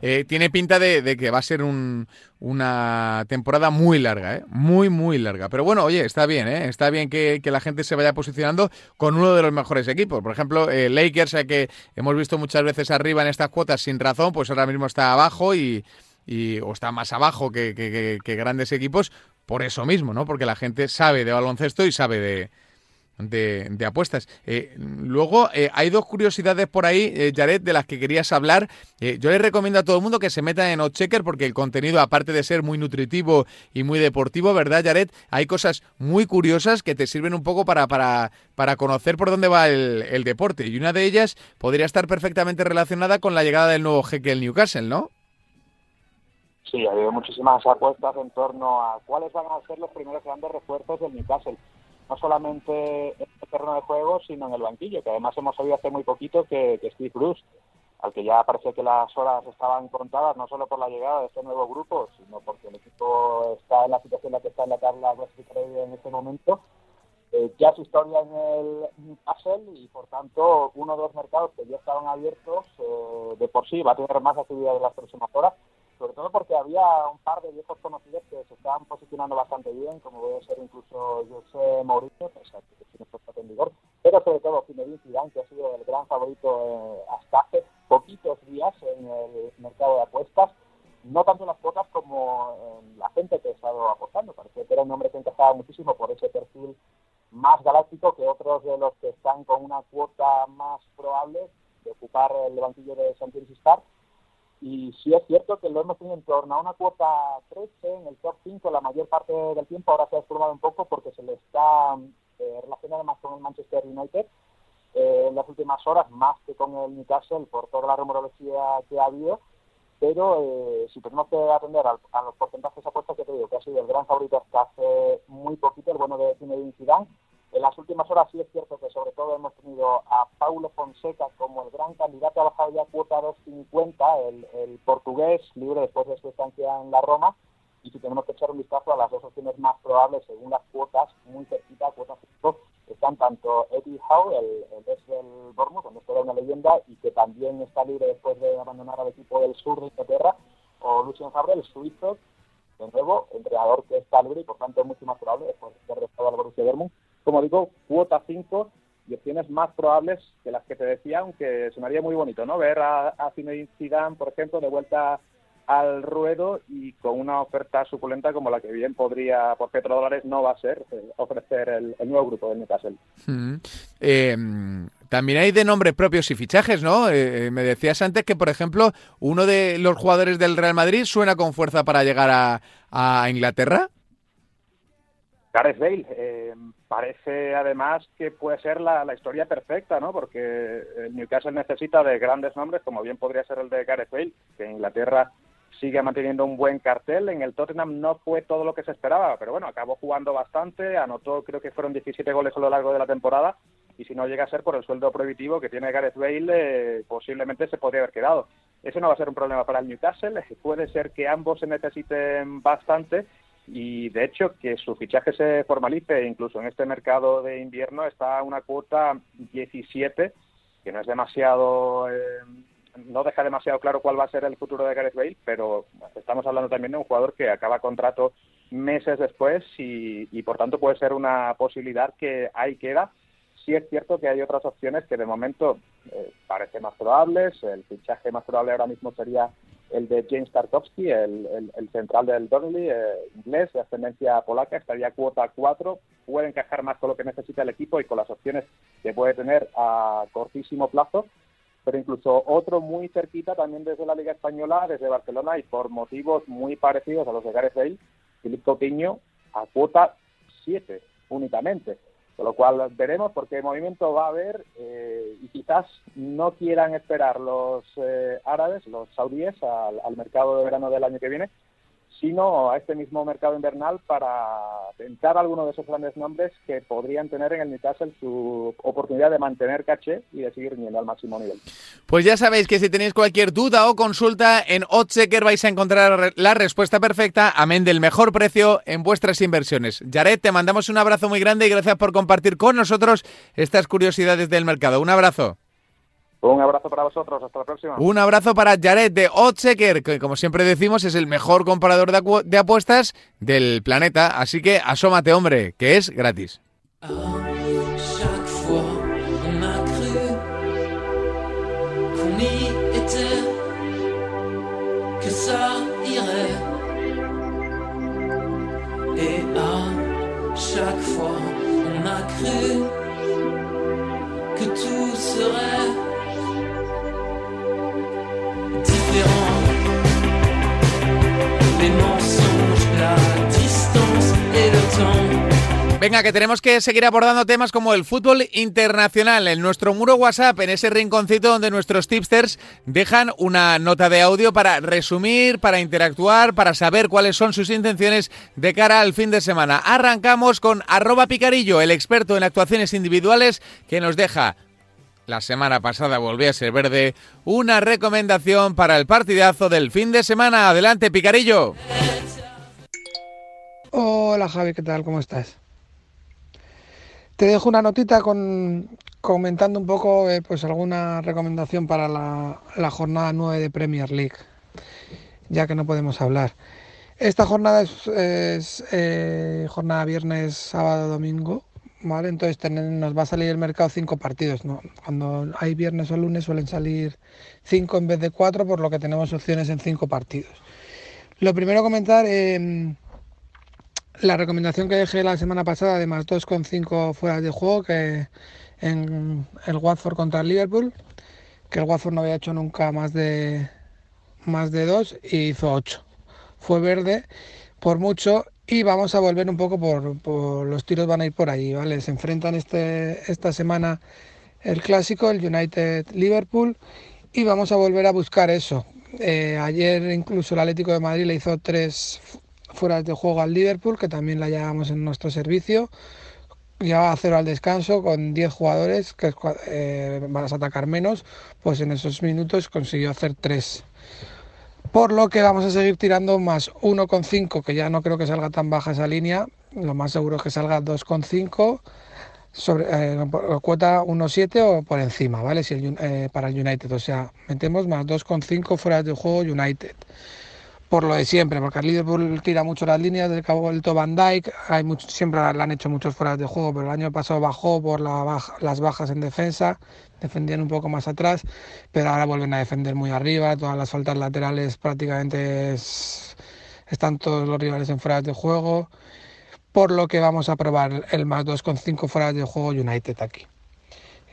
Eh, tiene pinta de, que va a ser una temporada muy larga, ¿eh? muy, muy larga. Pero bueno, oye, está bien, ¿eh? está bien que, la gente se vaya posicionando con uno de los mejores equipos. Por ejemplo, eh, Lakers, que hemos visto muchas veces arriba en estas cuotas sin razón, pues ahora mismo está abajo y, o está más abajo que, que grandes equipos por eso mismo, ¿no? Porque la gente sabe de baloncesto y sabe de, de, apuestas. Eh, luego, eh, hay dos curiosidades por ahí, eh, Jared, de las que querías hablar. yo les recomiendo a todo el mundo que se meta en Oddchecker porque el contenido, aparte de ser muy nutritivo y muy deportivo, ¿verdad, Jared? Hay cosas muy curiosas que te sirven un poco para, para, para conocer por dónde va el, deporte. Y una de ellas podría estar perfectamente relacionada con la llegada del nuevo jeque del Newcastle, ¿no? Sí, ha habido muchísimas apuestas en torno a cuáles van a ser los primeros grandes refuerzos del Newcastle no solamente en el terreno de juego, sino en el banquillo, que además hemos oído hace muy poquito que, Steve Bruce, al que ya parece que las horas estaban contadas, no solo por la llegada de este nuevo grupo, sino porque el equipo está en la situación en la que está en la tabla en este momento, eh, ya su historia en el Newcastle y por tanto uno de los mercados que ya estaban abiertos eh, de por sí va a tener más actividad en las próximas horas sobre todo porque había un par de viejos conocidos que se estaban posicionando bastante bien, como puede ser incluso José Mourinho, o sea, que tiene en vigor, pero sobre todo Zinedine Zidane, que ha sido el gran favorito eh, hasta hace poquitos días en el mercado de apuestas, no tanto en las cuotas como en la gente que ha estado apostando, parece que era un hombre que encajaba muchísimo por ese perfil más galáctico que otros de los que están con una cuota más probable de ocupar el banquillo de Champions Star y sí es cierto que lo hemos tenido en torno a una cuota 13 en el top 5 la mayor parte del tiempo. Ahora se ha desplomado un poco porque se le está eh, relacionando más con el Manchester United eh, en las últimas horas, más que con el Newcastle por toda la rumorología que ha habido. Pero eh, si tenemos que atender a, los porcentajes apuestos que te digo, que ha sido el gran favorito hasta hace muy poquito, el bueno de Zinedine Zidane, en las últimas horas sí es cierto que sobre todo hemos tenido a Paulo Fonseca como el gran candidato, ha bajado ya cuota 2.50, el, el portugués libre después de su estancia en la Roma, y si tenemos que echar un vistazo a las dos opciones más probables según las cuotas, muy cerquita, cuotas 5, están tanto Eddie Howe, el, el ex del Bournemouth, donde era una leyenda y que también está libre después de abandonar al equipo del sur de Inglaterra, o Lucien Fabre, el suizo, de nuevo, entrenador que está libre y por tanto es mucho más probable después de ser al Borussia Dortmund como digo, cuota 5 y opciones más probables que las que te decía, aunque sonaría muy bonito, ¿no? Ver a, a Zinedine Zidane, por ejemplo, de vuelta al ruedo y con una oferta suculenta como la que bien podría, por petrodólares, no va a ser eh, ofrecer el, nuevo grupo de Newcastle. Mm. Eh, también hay de nombres propios y fichajes, ¿no? Eh, me decías antes que, por ejemplo, uno de los jugadores del Real Madrid suena con fuerza para llegar a Inglaterra. Gareth Bale, eh, parece además que puede ser la, historia perfecta, ¿no? Porque el Newcastle necesita de grandes nombres, como bien podría ser el de Gareth Bale, que en Inglaterra sigue manteniendo un buen cartel. En el Tottenham no fue todo lo que se esperaba, pero bueno, acabó jugando bastante, anotó creo que fueron 17 goles a lo largo de la temporada y si no llega a ser por el sueldo prohibitivo que tiene Gareth Bale, eh, posiblemente se podría haber quedado. Eso no va a ser un problema para el Newcastle, puede ser que ambos se necesiten bastante y de hecho que su fichaje se formalice incluso en este mercado de invierno está una cuota 17 que no es demasiado eh, no deja demasiado claro cuál va a ser el futuro de Gareth Bale pero estamos hablando también de un jugador que acaba contrato meses después y, y por tanto puede ser una posibilidad que ahí queda. Sí es cierto que hay otras opciones que de momento eh, parecen más probables. El fichaje más probable ahora mismo sería el de James Tarkovsky, el, central del Burnley, eh, inglés, de ascendencia polaca, estaría cuota 4, puede encajar más con lo que necesita el equipo y con las opciones que puede tener a cortísimo plazo, pero incluso otro muy cerquita también desde la Liga Española, desde Barcelona y por motivos muy parecidos a los de Gareth Bale, Filipe Coutinho a cuota 7 únicamente. Con lo cual veremos porque movimiento va a haber eh, y quizás no quieran esperar los eh, árabes, los saudíes, al, mercado de verano del año que viene, sino a este mismo mercado invernal para tentar alguno de esos grandes nombres que podrían tener en el Newcastle su oportunidad de mantener caché y de seguir yendo al máximo nivel. Pues ya sabéis que si tenéis cualquier duda o consulta en Oddchecker vais a encontrar la respuesta perfecta, amén del mejor precio en vuestras inversiones. Jared, te mandamos un abrazo muy grande y gracias por compartir con nosotros estas curiosidades del mercado. Un abrazo. Un abrazo para vosotros, hasta la próxima. Un abrazo para Jared de Otseker, que como siempre decimos es el mejor comparador de, apuestas del planeta, así que asómate hombre, que es gratis. chaque fois on a cru que tout serait Venga, que tenemos que seguir abordando temas como el fútbol internacional. En nuestro muro WhatsApp, en ese rinconcito donde nuestros tipsters dejan una nota de audio para resumir, para interactuar, para saber cuáles son sus intenciones de cara al fin de semana. Arrancamos con arroba picarillo, el experto en actuaciones individuales, que nos deja la semana pasada volvió a ser verde, una recomendación para el partidazo del fin de semana. Adelante, Picarillo. Hola Javi, ¿qué tal? ¿Cómo estás? Te dejo una notita con, comentando un poco eh, pues alguna recomendación para la, jornada 9 de Premier League, ya que no podemos hablar. Esta jornada es, eh, jornada viernes, sábado, domingo, ¿vale? Entonces nos va a salir el mercado cinco partidos, ¿no? Cuando hay viernes o lunes suelen salir cinco en vez de cuatro, por lo que tenemos opciones en cinco partidos. Lo primero comentar... Eh, la recomendación que dejé la semana pasada de más 2,5 fuera de juego que en el Watford contra el Liverpool, que el Watford no había hecho nunca más de más de 2 y hizo 8. Fue verde por mucho y vamos a volver un poco por, los tiros van a ir por ahí, ¿vale? Se enfrentan este, esta semana el clásico, el United Liverpool y vamos a volver a buscar eso. Eh, ayer incluso el Atlético de Madrid le hizo tres fuera de juego al Liverpool, que también la llevamos en nuestro servicio. Llevaba a cero al descanso con 10 jugadores que eh, van a atacar menos, pues en esos minutos consiguió hacer 3. Por lo que vamos a seguir tirando más 1,5, que ya no creo que salga tan baja esa línea. Lo más seguro es que salga 2,5 sobre eh, cuota 1,7 o por encima, ¿vale? Si eh, para el United, o sea, metemos más 2,5 fuera de juego United por lo de siempre, porque el Liverpool tira mucho las líneas, del cabo el Van Dijk, hay mucho, siempre le han hecho muchos fuera de juego, pero el año pasado bajó por las bajas en defensa, defendían un poco más atrás, pero ahora vuelven a defender muy arriba, todas las faltas laterales prácticamente están todos los rivales en fuera de juego, por lo que vamos a probar el más 2,5 fuera de juego United aquí,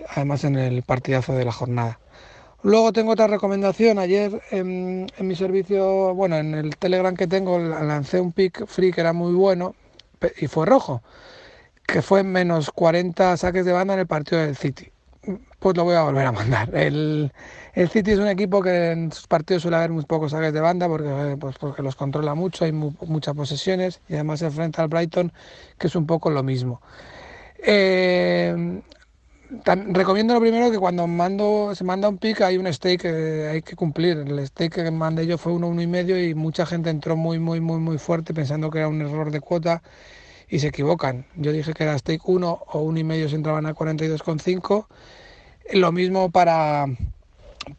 además en el partidazo de la jornada. Luego tengo otra recomendación. Ayer en, mi servicio, bueno, en el Telegram que tengo, lancé un pick free que era muy bueno y fue rojo, que fue menos 40 saques de banda en el partido del City. Pues lo voy a volver a mandar. El, City es un equipo que en sus partidos suele haber muy pocos saques de banda porque, pues porque los controla mucho, hay muchas posesiones y además se enfrenta al Brighton, que es un poco lo mismo. Eh, recomiendo lo primero que cuando mando, se manda un pick hay un stake que hay que cumplir. El stake que mandé yo fue uno, uno y medio y mucha gente entró muy, muy, muy, muy fuerte pensando que era un error de cuota y se equivocan. Yo dije que era stake 1 o uno y medio se entraban a 42,5. Lo mismo para,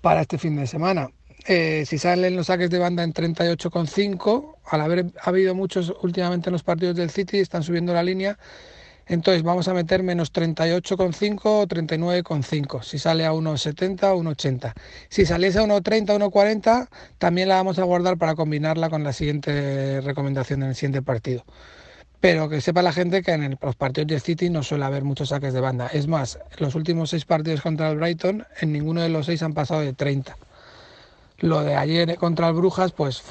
para este fin de semana. Eh, si salen los saques de banda en 38,5, al haber habido muchos últimamente en los partidos del City, están subiendo la línea entonces vamos a meter menos 38,5 o 39,5. Si sale a 1,70 o 1,80. Si saliese a 1,30 o 1,40, también la vamos a guardar para combinarla con la siguiente recomendación en el siguiente partido. Pero que sepa la gente que en los partidos de City no suele haber muchos saques de banda. Es más, los últimos seis partidos contra el Brighton, en ninguno de los seis han pasado de 30. Lo de ayer contra el Brujas, pues,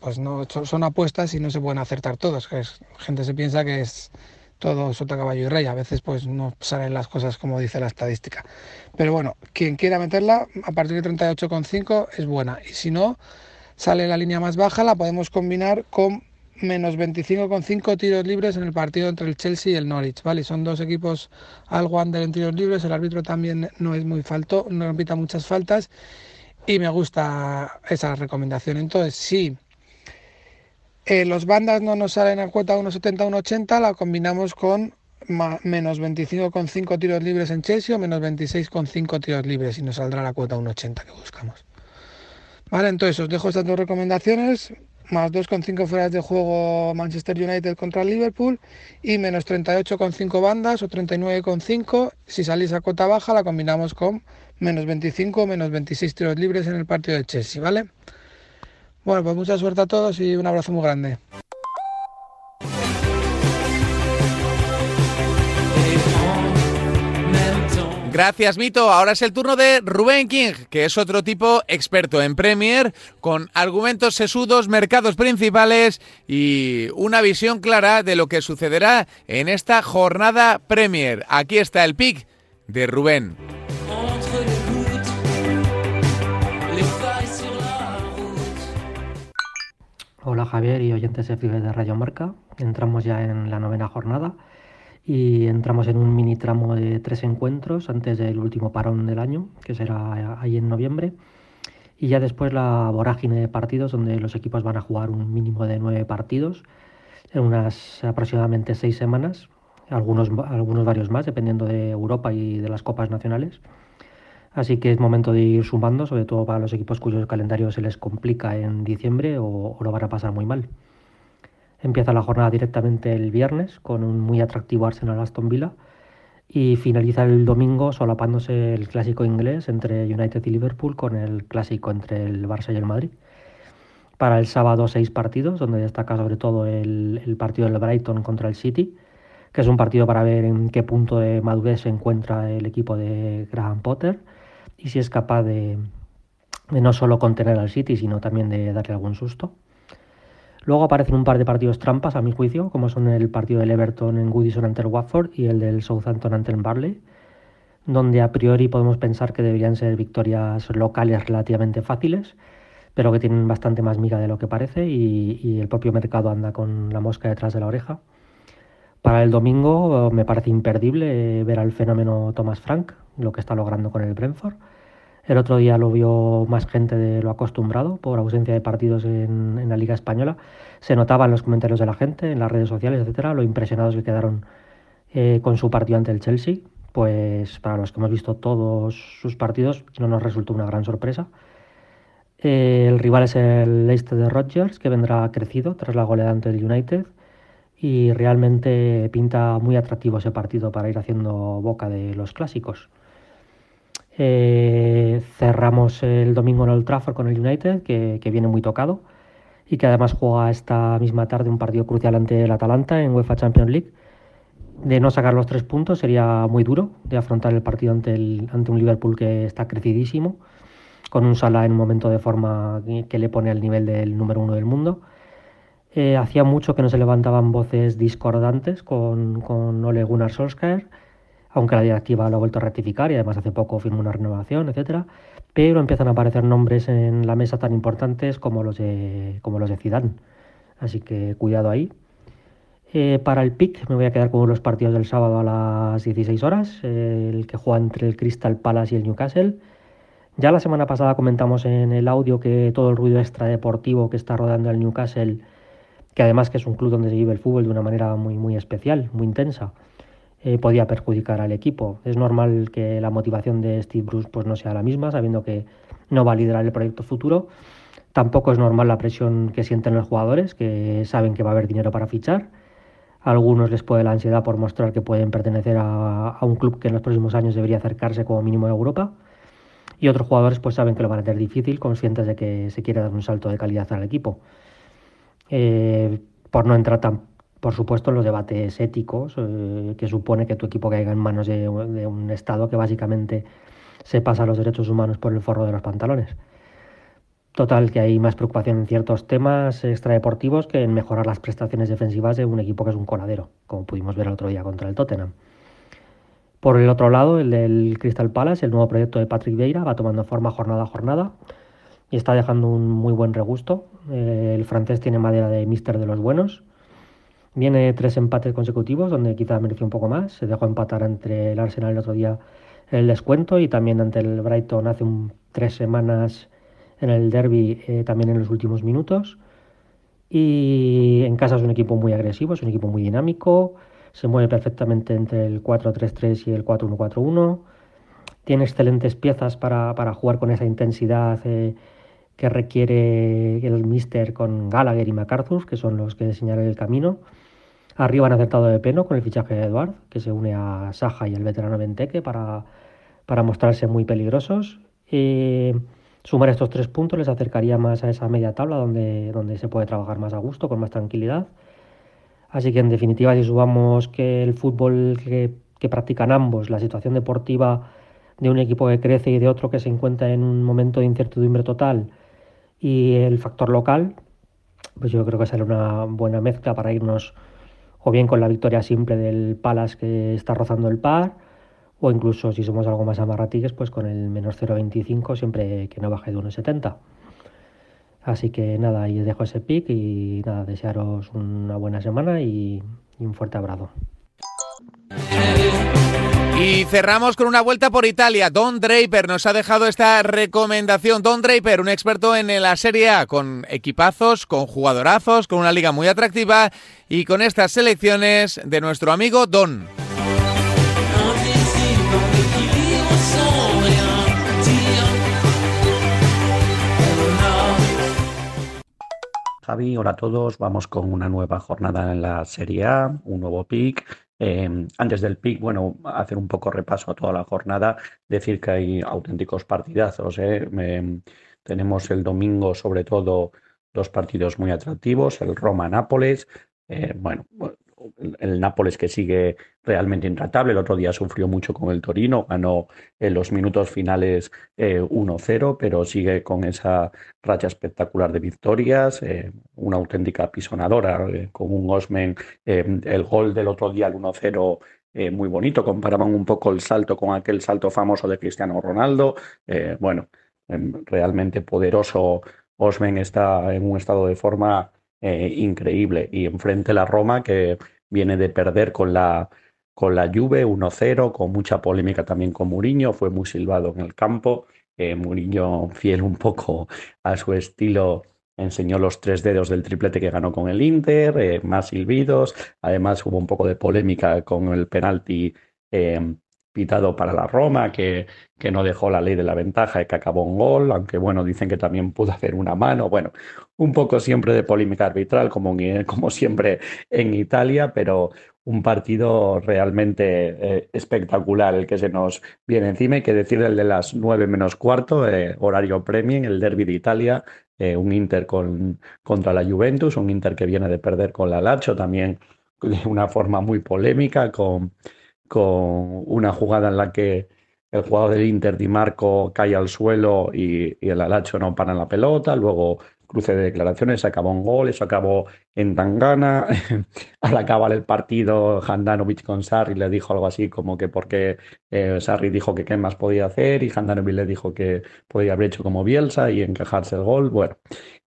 pues no son apuestas y no se pueden acertar todos. La gente se piensa que es todo sota caballo y rey. A veces pues no salen las cosas como dice la estadística. Pero bueno, quien quiera meterla a partir de 38,5 es buena. Y si no, sale la línea más baja, la podemos combinar con menos 25,5 tiros libres en el partido entre el Chelsea y el Norwich, ¿vale? Son dos equipos algo under en tiros libres, el árbitro también no es muy falto, no repita muchas faltas y me gusta esa recomendación. Entonces, sí, eh, los bandas no nos salen a cuota 1,70, 1,80, la combinamos con menos 25,5 tiros libres en Chelsea o menos 26,5 tiros libres y nos saldrá la cuota 1,80 que buscamos. Vale, entonces os dejo estas dos recomendaciones, más 2,5 fuera de juego Manchester United contra Liverpool y menos 38,5 bandas o 39,5. Si salís a cuota baja la combinamos con menos 25 o menos 26 tiros libres en el partido de Chelsea, ¿vale? Bueno, pues mucha suerte a todos y un abrazo muy grande. Gracias, Mito. Ahora es el turno de Rubén King, que es otro tipo experto en Premier, con argumentos sesudos, mercados principales y una visión clara de lo que sucederá en esta jornada Premier. Aquí está el pick de Rubén. Hola Javier y oyentes de Radio Marca. Entramos ya en la novena jornada y entramos en un mini tramo de tres encuentros antes del último parón del año, que será ahí en noviembre. Y ya después la vorágine de partidos, donde los equipos van a jugar un mínimo de nueve partidos en unas aproximadamente seis semanas, algunos, algunos varios más, dependiendo de Europa y de las copas nacionales. Así que es momento de ir sumando, sobre todo para los equipos cuyos calendarios se les complica en diciembre o, lo van a pasar muy mal. Empieza la jornada directamente el viernes con un muy atractivo Arsenal Aston Villa y finaliza el domingo solapándose el clásico inglés entre United y Liverpool con el clásico entre el Barça y el Madrid. Para el sábado seis partidos, donde destaca sobre todo el, partido del Brighton contra el City, que es un partido para ver en qué punto de madurez se encuentra el equipo de Graham Potter y si es capaz de, de no solo contener al City, sino también de darle algún susto. Luego aparecen un par de partidos trampas, a mi juicio, como son el partido del Everton en Goodison ante el Watford y el del Southampton ante el Barley, donde a priori podemos pensar que deberían ser victorias locales relativamente fáciles, pero que tienen bastante más miga de lo que parece y, el propio mercado anda con la mosca detrás de la oreja. Para el domingo me parece imperdible ver al fenómeno Thomas Frank, lo que está logrando con el Brentford el otro día lo vio más gente de lo acostumbrado por ausencia de partidos en, la Liga Española. Se notaba en los comentarios de la gente, en las redes sociales, etcétera, lo impresionados que quedaron eh, con su partido ante el Chelsea. Pues para los que hemos visto todos sus partidos, no nos resultó una gran sorpresa. Eh, el rival es el Leicester de Rodgers, que vendrá crecido tras la goleada ante el United. Y realmente pinta muy atractivo ese partido para ir haciendo boca de los clásicos. Eh, cerramos el domingo en Old Trafford con el United, que, viene muy tocado y que además juega esta misma tarde un partido crucial ante el Atalanta en UEFA Champions League. De no sacar los tres puntos sería muy duro de afrontar el partido ante, el, ante un Liverpool que está crecidísimo, con un Salah en un momento de forma que le pone al nivel del número uno del mundo. Eh, hacía mucho que no se levantaban voces discordantes con, con Ole Gunnar Solskjaer aunque la directiva lo ha vuelto a rectificar y además hace poco firmó una renovación, etcétera, pero empiezan a aparecer nombres en la mesa tan importantes como los de, como los de Zidane. Así que cuidado ahí. Eh, para el pick me voy a quedar con los partidos del sábado a las 16 horas, el que juega entre el Crystal Palace y el Newcastle. Ya la semana pasada comentamos en el audio que todo el ruido extradeportivo que está rodeando el Newcastle, que además que es un club donde se vive el fútbol de una manera muy, muy especial, muy intensa, eh, podía perjudicar al equipo. Es normal que la motivación de Steve Bruce pues, no sea la misma, sabiendo que no va a liderar el proyecto futuro. Tampoco es normal la presión que sienten los jugadores, que saben que va a haber dinero para fichar. Algunos les puede la ansiedad por mostrar que pueden pertenecer a, un club que en los próximos años debería acercarse como mínimo a Europa. Y otros jugadores pues saben que lo van a tener difícil, conscientes de que se quiere dar un salto de calidad al equipo. Eh, por no entrar tan por supuesto, los debates éticos, eh, que supone que tu equipo caiga en manos de, un Estado que básicamente se pasa los derechos humanos por el forro de los pantalones. Total, que hay más preocupación en ciertos temas extradeportivos que en mejorar las prestaciones defensivas de un equipo que es un coladero, como pudimos ver el otro día contra el Tottenham. Por el otro lado, el del Crystal Palace, el nuevo proyecto de Patrick Vieira, va tomando forma jornada a jornada y está dejando un muy buen regusto. Eh, el francés tiene madera de mister de los buenos Viene tres empates consecutivos, donde quizás mereció un poco más. Se dejó empatar entre el Arsenal el otro día el descuento y también ante el Brighton hace tres semanas en el derby, eh, también en los últimos minutos. Y en casa es un equipo muy agresivo, es un equipo muy dinámico, se mueve perfectamente entre el 4-3-3 y el 4-1-4-1. Tiene excelentes piezas para, para, jugar con esa intensidad eh, que requiere el Mister con Gallagher y MacArthur, que son los que señalan el camino. Arriba han acertado de peno con el fichaje de Eduard, que se une a Saja y al veterano Benteke para, para mostrarse muy peligrosos. Y sumar estos tres puntos les acercaría más a esa media tabla donde, donde se puede trabajar más a gusto, con más tranquilidad. Así que en definitiva, si subamos que el fútbol que, que practican ambos, la situación deportiva de un equipo que crece y de otro que se encuentra en un momento de incertidumbre total y el factor local, pues yo creo que sale una buena mezcla para irnos o bien con la victoria simple del Palace que está rozando el par, o incluso si somos algo más amarratigues, pues con el menos 0,25 siempre que no baje de 1,70. Así que nada, ahí os dejo ese pick y nada, desearos una buena semana y, y un fuerte abrazo. Y cerramos con una vuelta por Italia. Don Draper nos ha dejado esta recomendación. Don Draper, un experto en la Serie A, con equipazos, con jugadorazos, con una liga muy atractiva y con estas selecciones de nuestro amigo Don. Javi, hola a todos. Vamos con una nueva jornada en la Serie A, un nuevo pick Em, antes del pick, bueno, hacer un poco repaso a toda la jornada, decir que hay auténticos partidazos. ¿eh? tenemos el domingo, sobre todo, dos partidos muy atractivos: el Roma-Nápoles. Eh, bueno, el Nápoles que sigue realmente intratable. El otro día sufrió mucho con el Torino, ganó en los minutos finales 1-0, eh, pero sigue con esa racha espectacular de victorias, eh, una auténtica pisonadora, eh, con un Osmen, el gol del otro día, el 1-0. muy bonito, comparaban un poco el salto con aquel salto famoso de Cristiano Ronaldo. bueno, em, realmente poderoso. Osmen está en un estado de forma increíble y enfrente la Roma que viene de perder con la, con la Juve 1-0, con mucha polémica también con Mourinho, fue muy silbado en el campo. Eh, Mourinho, fiel un poco a su estilo, enseñó los tres dedos del triplete que ganó con el Inter, eh, más silbidos. Además, hubo un poco de polémica con el penalti eh, pitado para la Roma, que, que no dejó la ley de la ventaja y que acabó un gol, aunque bueno, dicen que también pudo hacer una mano. Bueno, un poco siempre de polémica arbitral, como, como siempre en Italia, pero un partido realmente eh, espectacular el que se nos viene encima. Hay que decir el de las nueve menos cuarto, eh, horario premium, el derby de Italia, eh, un Inter con, contra la Juventus, un Inter que viene de perder con la Lazio, también de una forma muy polémica, con con una jugada en la que el jugador del Inter Di Marco cae al suelo y, el Alacho no para en la pelota, luego cruce de declaraciones, acabó un gol, eso acabó en Tangana, al acabar el partido Handanovic con Sarri le dijo algo así como que porque eh, Sarri dijo que qué más podía hacer y Handanovic le dijo que podía haber hecho como Bielsa y encajarse el gol, bueno,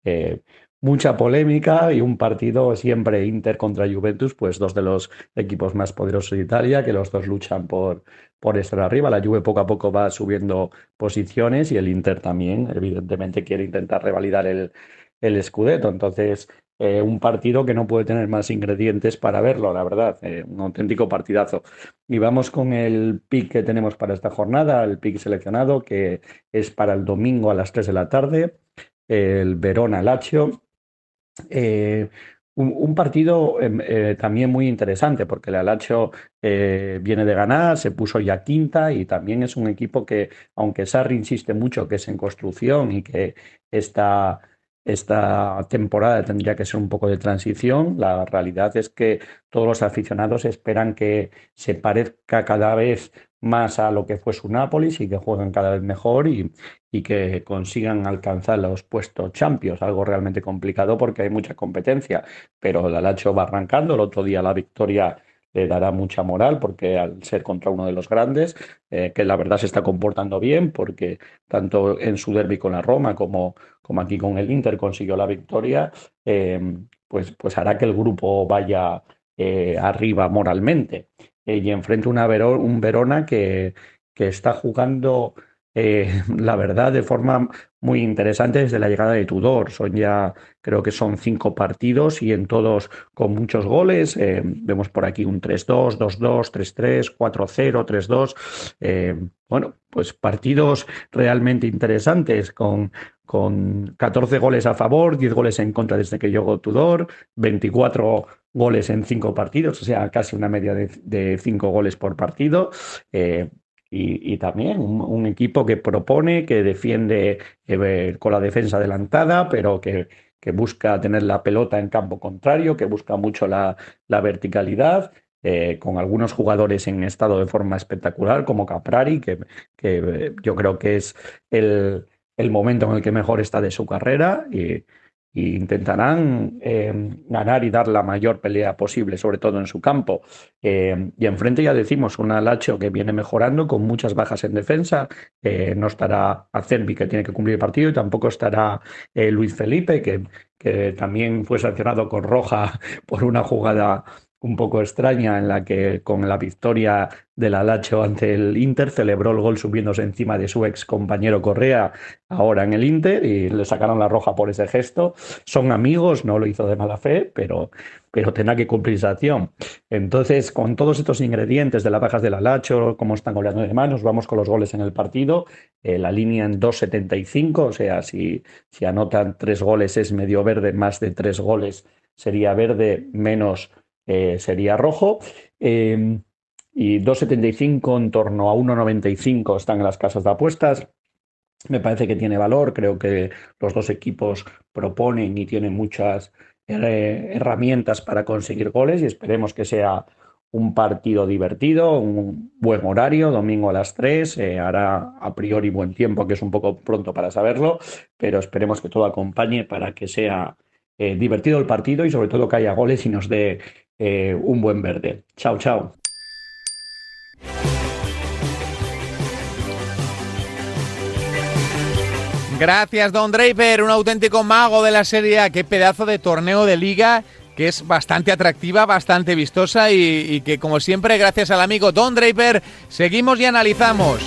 eh, mucha polémica y un partido siempre Inter contra Juventus, pues dos de los equipos más poderosos de Italia, que los dos luchan por, por estar arriba. La Juve poco a poco va subiendo posiciones y el Inter también, evidentemente, quiere intentar revalidar el, el Scudetto. Entonces, eh, un partido que no puede tener más ingredientes para verlo, la verdad, eh, un auténtico partidazo. Y vamos con el pick que tenemos para esta jornada, el pick seleccionado, que es para el domingo a las 3 de la tarde, el Verona Lazio. Eh, un, partido em, eh, también muy interesante porque el Alacho eh, viene de ganar, se puso ya quinta y también es un equipo que, aunque Sarri insiste mucho que es en construcción y que esta temporada tendría que ser un poco de transición, la realidad es que todos los aficionados esperan que se parezca cada vez más a lo que fue su Nápoles y que jueguen cada vez mejor y, y que consigan alcanzar los puestos champions, algo realmente complicado porque hay mucha competencia, pero el Alacho va arrancando, el otro día la victoria le dará mucha moral porque al ser contra uno de los grandes, eh, que la verdad se está comportando bien porque tanto en su derby con la Roma como, como aquí con el Inter consiguió la victoria, eh, pues, pues hará que el grupo vaya eh, arriba moralmente. Y enfrente una un Verona que, que está jugando eh, la verdad, de forma muy interesante desde la llegada de Tudor. Son ya, creo que son cinco partidos y en todos con muchos goles. Eh, vemos por aquí un 3-2, 2-2, 3-3, 4-0, 3-2. bueno, pues partidos realmente interesantes con, con 14 goles a favor, 10 goles en contra desde que llegó Tudor, 24 goles en cinco partidos, o sea, casi una media de, cinco goles por partido. Eh, y, también un, equipo que propone, que defiende eh, con la defensa adelantada, pero que, que, busca tener la pelota en campo contrario, que busca mucho la, verticalidad. Eh, con algunos jugadores en estado de forma espectacular, como Caprari, que, que yo creo que es el, el, momento en el que mejor está de su carrera. Y, y intentarán eh, ganar y dar la mayor pelea posible, sobre todo en su campo. Eh, y enfrente ya decimos un Alacho que viene mejorando con muchas bajas en defensa. Eh, no estará Acerbi, que tiene que cumplir el partido, y tampoco estará Luis Felipe, que, que también fue sancionado con roja por una jugada un poco extraña en la que con la victoria del Alacho ante el Inter celebró el gol subiéndose encima de su ex compañero Correa ahora en el Inter y le sacaron la roja por ese gesto. Son amigos, no lo hizo de mala fe, pero, pero tendrá que cumplir esa acción. Entonces, con todos estos ingredientes de las bajas del Alacho, cómo están goleando de manos, vamos con los goles en el partido. Eh, la línea en 2.75, o sea, si, si anotan tres goles es medio verde, más de tres goles sería verde, menos eh, sería rojo. Em, y 2,75 en torno a 1,95 están en las casas de apuestas. Me parece que tiene valor, creo que los dos equipos proponen y tienen muchas eh, herramientas para conseguir goles y esperemos que sea un partido divertido, un buen horario, domingo a las 3, eh, hará a priori buen tiempo, que es un poco pronto para saberlo, pero esperemos que todo acompañe para que sea divertido el partido y sobre todo que haya goles y nos dé eh, un buen verde. Chao, chao. Gracias, Don Draper, un auténtico mago de la serie. Qué pedazo de torneo de liga que es bastante atractiva, bastante vistosa y, que como siempre, gracias al amigo Don Draper, seguimos y analizamos.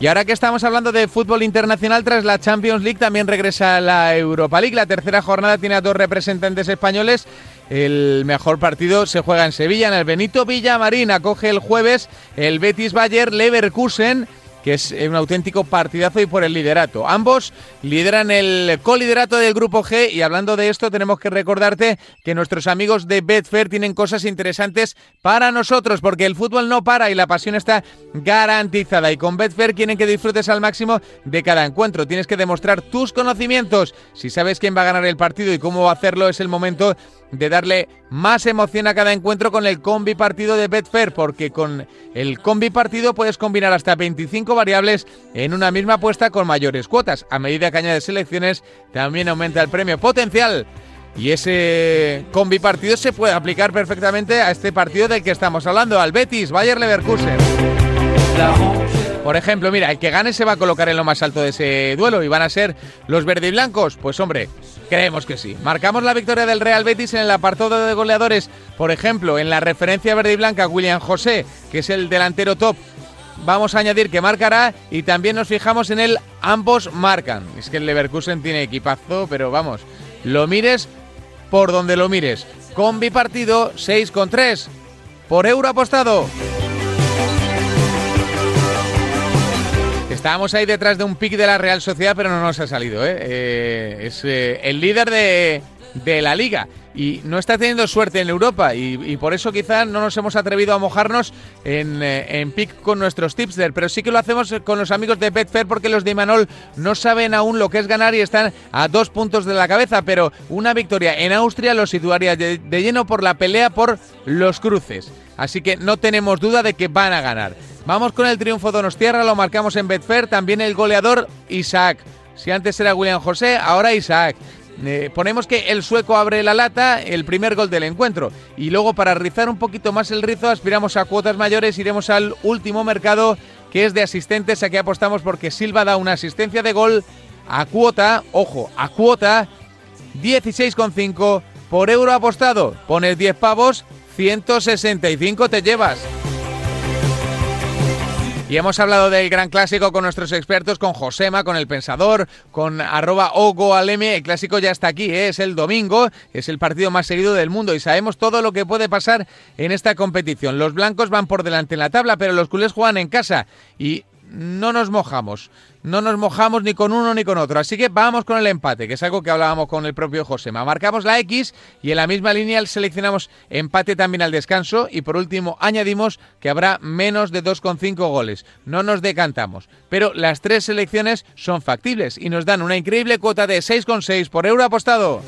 Y ahora que estamos hablando de fútbol internacional, tras la Champions League también regresa la Europa League. La tercera jornada tiene a dos representantes españoles el mejor partido se juega en Sevilla, en el Benito Villamarín. Acoge el jueves el Betis Bayer Leverkusen que es un auténtico partidazo y por el liderato. Ambos lideran el coliderato del grupo G y hablando de esto tenemos que recordarte que nuestros amigos de Betfair tienen cosas interesantes para nosotros porque el fútbol no para y la pasión está garantizada y con Betfair quieren que disfrutes al máximo de cada encuentro. Tienes que demostrar tus conocimientos. Si sabes quién va a ganar el partido y cómo hacerlo es el momento de darle más emoción a cada encuentro con el combi partido de Betfair, porque con el combi partido puedes combinar hasta 25 variables en una misma apuesta con mayores cuotas. A medida que añades selecciones, también aumenta el premio potencial. Y ese combi partido se puede aplicar perfectamente a este partido del que estamos hablando, al Betis, Bayer Leverkusen. Por ejemplo, mira, el que gane se va a colocar en lo más alto de ese duelo y van a ser los verde y blancos. Pues hombre, creemos que sí. Marcamos la victoria del Real Betis en el apartado de goleadores. Por ejemplo, en la referencia verde y blanca, William José, que es el delantero top. Vamos a añadir que marcará y también nos fijamos en el ambos marcan. Es que el Leverkusen tiene equipazo, pero vamos, lo mires por donde lo mires. Con bipartido 6 con 3 por euro apostado. Estábamos ahí detrás de un pick de la Real Sociedad, pero no nos ha salido. ¿eh? Eh, es eh, el líder de, la liga y no está teniendo suerte en Europa y, por eso quizás no nos hemos atrevido a mojarnos en, en pick con nuestros tipster, pero sí que lo hacemos con los amigos de Betfair porque los de Imanol no saben aún lo que es ganar y están a dos puntos de la cabeza, pero una victoria en Austria los situaría de lleno por la pelea por los cruces. Así que no tenemos duda de que van a ganar. Vamos con el triunfo Donostierra, lo marcamos en Betfair, también el goleador Isaac. Si antes era William José, ahora Isaac. Eh, ponemos que el sueco abre la lata, el primer gol del encuentro. Y luego para rizar un poquito más el rizo, aspiramos a cuotas mayores, iremos al último mercado que es de asistentes. Aquí apostamos porque Silva da una asistencia de gol a cuota, ojo, a cuota 16,5 por euro apostado. Pones 10 pavos, 165 te llevas. Y hemos hablado del gran clásico con nuestros expertos, con Josema, con el Pensador, con arroba Ogoaleme. El clásico ya está aquí, ¿eh? es el domingo, es el partido más seguido del mundo y sabemos todo lo que puede pasar en esta competición. Los blancos van por delante en la tabla, pero los culés juegan en casa y no nos mojamos. No nos mojamos ni con uno ni con otro. Así que vamos con el empate, que es algo que hablábamos con el propio Josema. Marcamos la X y en la misma línea seleccionamos empate también al descanso. Y por último, añadimos que habrá menos de 2,5 goles. No nos decantamos. Pero las tres selecciones son factibles y nos dan una increíble cuota de 6,6 por euro apostado.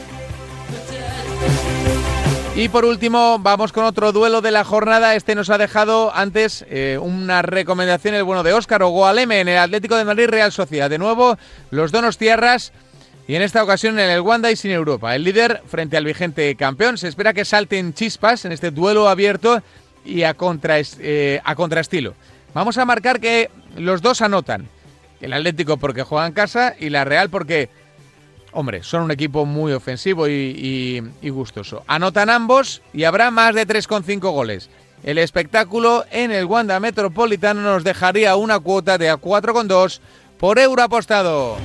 Y por último, vamos con otro duelo de la jornada. Este nos ha dejado antes eh, una recomendación, el bueno de Óscar Ogoaleme en el Atlético de Madrid Real Sociedad. De nuevo, los donos tierras y en esta ocasión en el Wanda y sin Europa. El líder frente al vigente campeón. Se espera que salten chispas en este duelo abierto y a, contra, eh, a contraestilo. Vamos a marcar que los dos anotan. El Atlético porque juega en casa y la Real porque Hombre, son un equipo muy ofensivo y, gustoso. Anotan ambos y habrá más de 3,5 goles. El espectáculo en el Wanda Metropolitano nos dejaría una cuota de a 4,2 por euro apostado.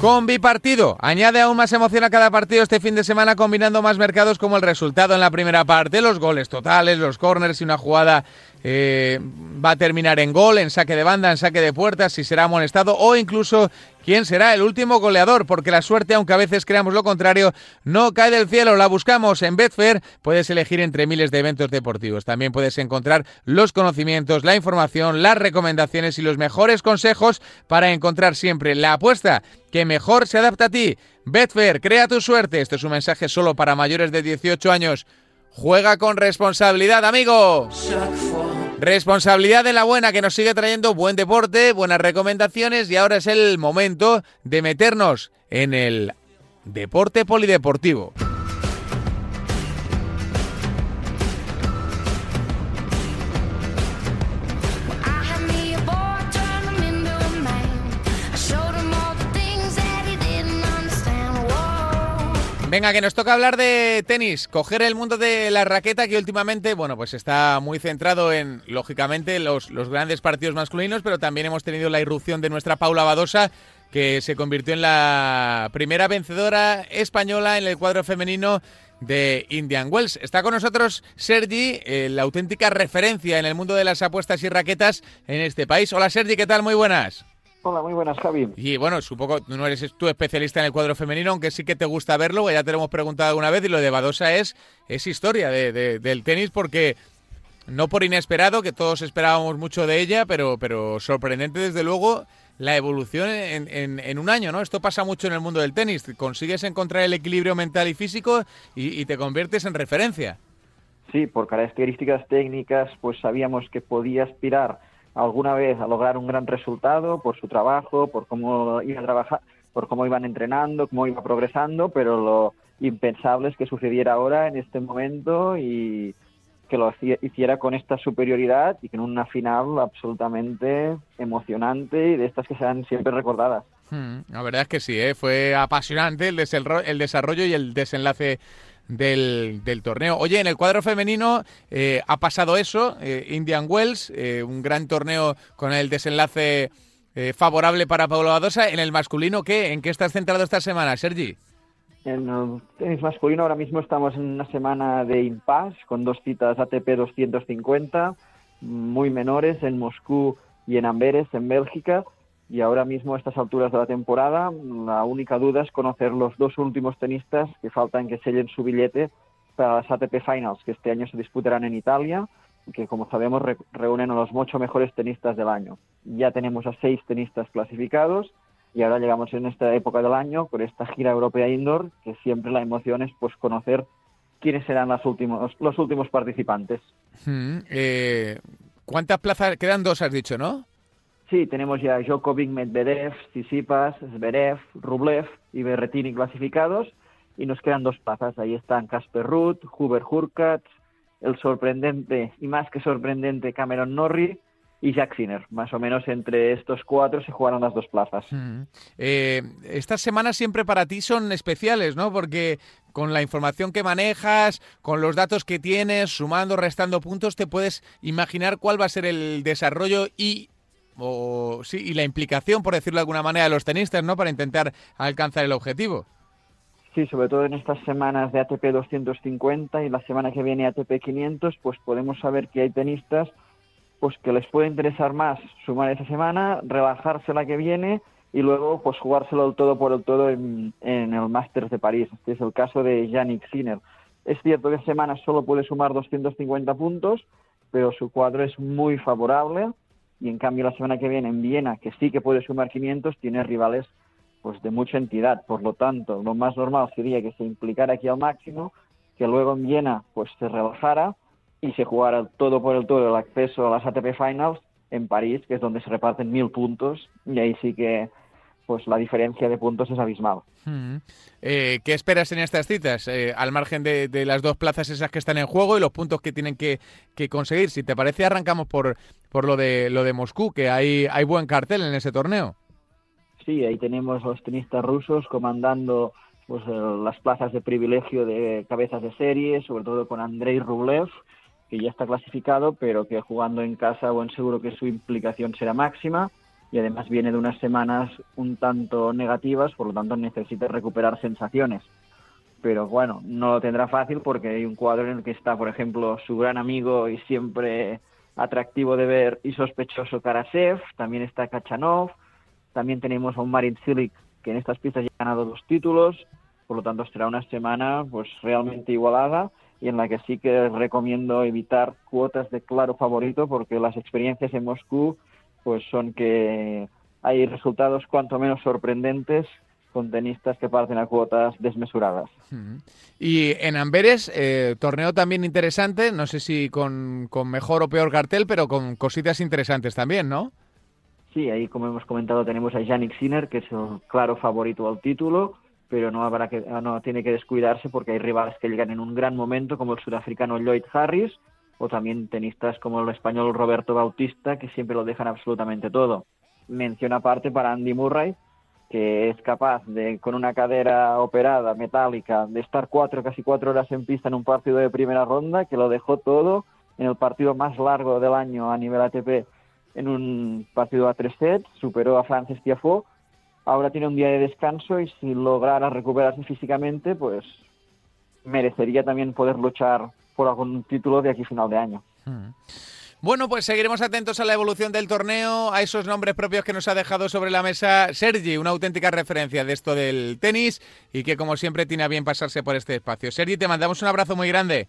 Con bipartido, añade aún más emoción a cada partido este fin de semana combinando más mercados como el resultado en la primera parte, los goles totales, los corners y una jugada eh, va a terminar en gol, en saque de banda, en saque de puertas, si será amonestado o incluso quién será el último goleador, porque la suerte, aunque a veces creamos lo contrario, no cae del cielo, la buscamos en Betfair. Puedes elegir entre miles de eventos deportivos. También puedes encontrar los conocimientos, la información, las recomendaciones y los mejores consejos para encontrar siempre la apuesta que mejor se adapta a ti. Betfair, crea tu suerte. Este es un mensaje solo para mayores de 18 años. Juega con responsabilidad, amigo. Responsabilidad de la buena que nos sigue trayendo buen deporte, buenas recomendaciones y ahora es el momento de meternos en el deporte polideportivo. Venga, que nos toca hablar de tenis, coger el mundo de la raqueta que últimamente, bueno, pues está muy centrado en, lógicamente, los, los grandes partidos masculinos, pero también hemos tenido la irrupción de nuestra Paula Badosa, que se convirtió en la primera vencedora española en el cuadro femenino de Indian Wells. Está con nosotros Sergi, eh, la auténtica referencia en el mundo de las apuestas y raquetas en este país. Hola Sergi, ¿qué tal? Muy buenas. Hola, muy buenas, Javi. Y bueno, supongo que no eres tú especialista en el cuadro femenino, aunque sí que te gusta verlo, ya te lo hemos preguntado alguna vez, y lo de Badosa es, es historia de, del tenis porque no por inesperado, que todos esperábamos mucho de ella, pero, pero sorprendente desde luego la evolución en, en, un año, ¿no? Esto pasa mucho en el mundo del tenis, consigues encontrar el equilibrio mental y físico y, y te conviertes en referencia. Sí, por características técnicas, pues sabíamos que podía aspirar alguna vez a lograr un gran resultado por su trabajo, por cómo iba a por cómo iban entrenando, cómo iba progresando, pero lo impensable es que sucediera ahora en este momento y que lo hiciera con esta superioridad y con una final absolutamente emocionante y de estas que sean siempre recordadas. Hmm, la verdad es que sí, ¿eh? fue apasionante el, el desarrollo y el desenlace del, del, torneo. Oye, en el cuadro femenino eh, ha pasado eso, eh, Indian Wells, eh, un gran torneo con el desenlace favorable para Pablo Badosa. En el masculino, ¿qué? ¿En qué estás centrado esta semana, Sergi? En el tenis masculino ahora mismo estamos en una semana de impasse con dos citas ATP 250 muy menores en Moscú y en Amberes, en Bélgica y ahora mismo a estas alturas de la temporada la única duda es conocer los dos últimos tenistas que faltan que sellen su billete para las ATP Finals que este año se disputarán en Italia que como sabemos reúnen a los ocho mejores tenistas del año. Ya tenemos a seis tenistas clasificados y ahora llegamos en esta época del año con esta gira europea indoor que siempre la emoción es pues conocer quiénes serán los últimos los últimos participantes. Hmm, eh, ¿Cuántas plazas quedan? Dos has dicho, ¿no? Sí, tenemos ya Djokovic, Medvedev, Tsitsipas, Zverev, Rublev y Berretini clasificados y nos quedan dos plazas. Ahí están Casper Ruth, Huber Hurkacz, el sorprendente y más que sorprendente Cameron Norrie y Jack Sinner. Más o menos entre estos cuatro se jugaron las dos plazas. Eh, estas semanas siempre para ti son especiales, ¿no? Porque con la información que manejas, con los datos que tienes, sumando, restando puntos, te puedes imaginar cuál va a ser el desarrollo y o sí, y la implicación, por decirlo de alguna manera, de los tenistas, ¿no? Para intentar alcanzar el objetivo. Sí, sobre todo en estas semanas de ATP 250 y la semana que viene ATP 500, pues podemos saber que hay tenistas pues que les puede interesar más sumar esa semana, rebajarse la que viene y luego pues jugárselo el todo por el todo en, el Masters de París. Este es el caso de Yannick Sinner. Es cierto que esta semana solo puede sumar 250 puntos, pero su cuadro es muy favorable y en cambio la semana que viene en Viena, que sí que puede sumar 500, tiene rivales pues de mucha entidad. Por lo tanto, lo más normal sería que se implicara aquí al máximo, que luego en Viena pues se rebajara y se jugara todo por el todo el acceso a las ATP Finals en París, que es donde se reparten mil puntos, y ahí sí que pues la diferencia de puntos es abismal. Eh, ¿Qué esperas en estas citas? Eh, al margen de, las dos plazas esas que están en juego y los puntos que tienen que, conseguir. Si te parece, arrancamos por, por lo de lo de Moscú, que hay, hay buen cartel en ese torneo. Sí, ahí tenemos los tenistas rusos comandando pues eh, las plazas de privilegio de cabezas de serie, sobre todo con Andrei Rublev, que ya está clasificado, pero que jugando en casa, buen seguro que su implicación será máxima y además viene de unas semanas un tanto negativas, por lo tanto necesita recuperar sensaciones. Pero bueno, no lo tendrá fácil porque hay un cuadro en el que está, por ejemplo, su gran amigo y siempre atractivo de ver y sospechoso Karasev, también está Kachanov, también tenemos a un Marin Cilic que en estas pistas ya ha ganado dos títulos, por lo tanto será una semana pues realmente igualada y en la que sí que recomiendo evitar cuotas de claro favorito porque las experiencias en Moscú pues son que hay resultados cuanto menos sorprendentes con tenistas que parten a cuotas desmesuradas. Y en Amberes, eh, torneo también interesante, no sé si con, con, mejor o peor cartel, pero con cositas interesantes también, ¿no? Sí, ahí como hemos comentado tenemos a Yannick Sinner, que es el claro favorito al título, pero no habrá que no tiene que descuidarse porque hay rivales que llegan en un gran momento como el sudafricano Lloyd Harris o también tenistas como el español Roberto Bautista que siempre lo dejan absolutamente todo. Mención aparte para Andy Murray que es capaz de con una cadera operada metálica de estar cuatro casi cuatro horas en pista en un partido de primera ronda que lo dejó todo en el partido más largo del año a nivel ATP en un partido a tres sets superó a Francis Tiafoe ahora tiene un día de descanso y si lograra recuperarse físicamente, pues merecería también poder luchar por algún título de aquí final de año. Hmm. Bueno, pues seguiremos atentos a la evolución del torneo, a esos nombres propios que nos ha dejado sobre la mesa Sergi, una auténtica referencia de esto del tenis y que como siempre tiene a bien pasarse por este espacio. Sergi, te mandamos un abrazo muy grande.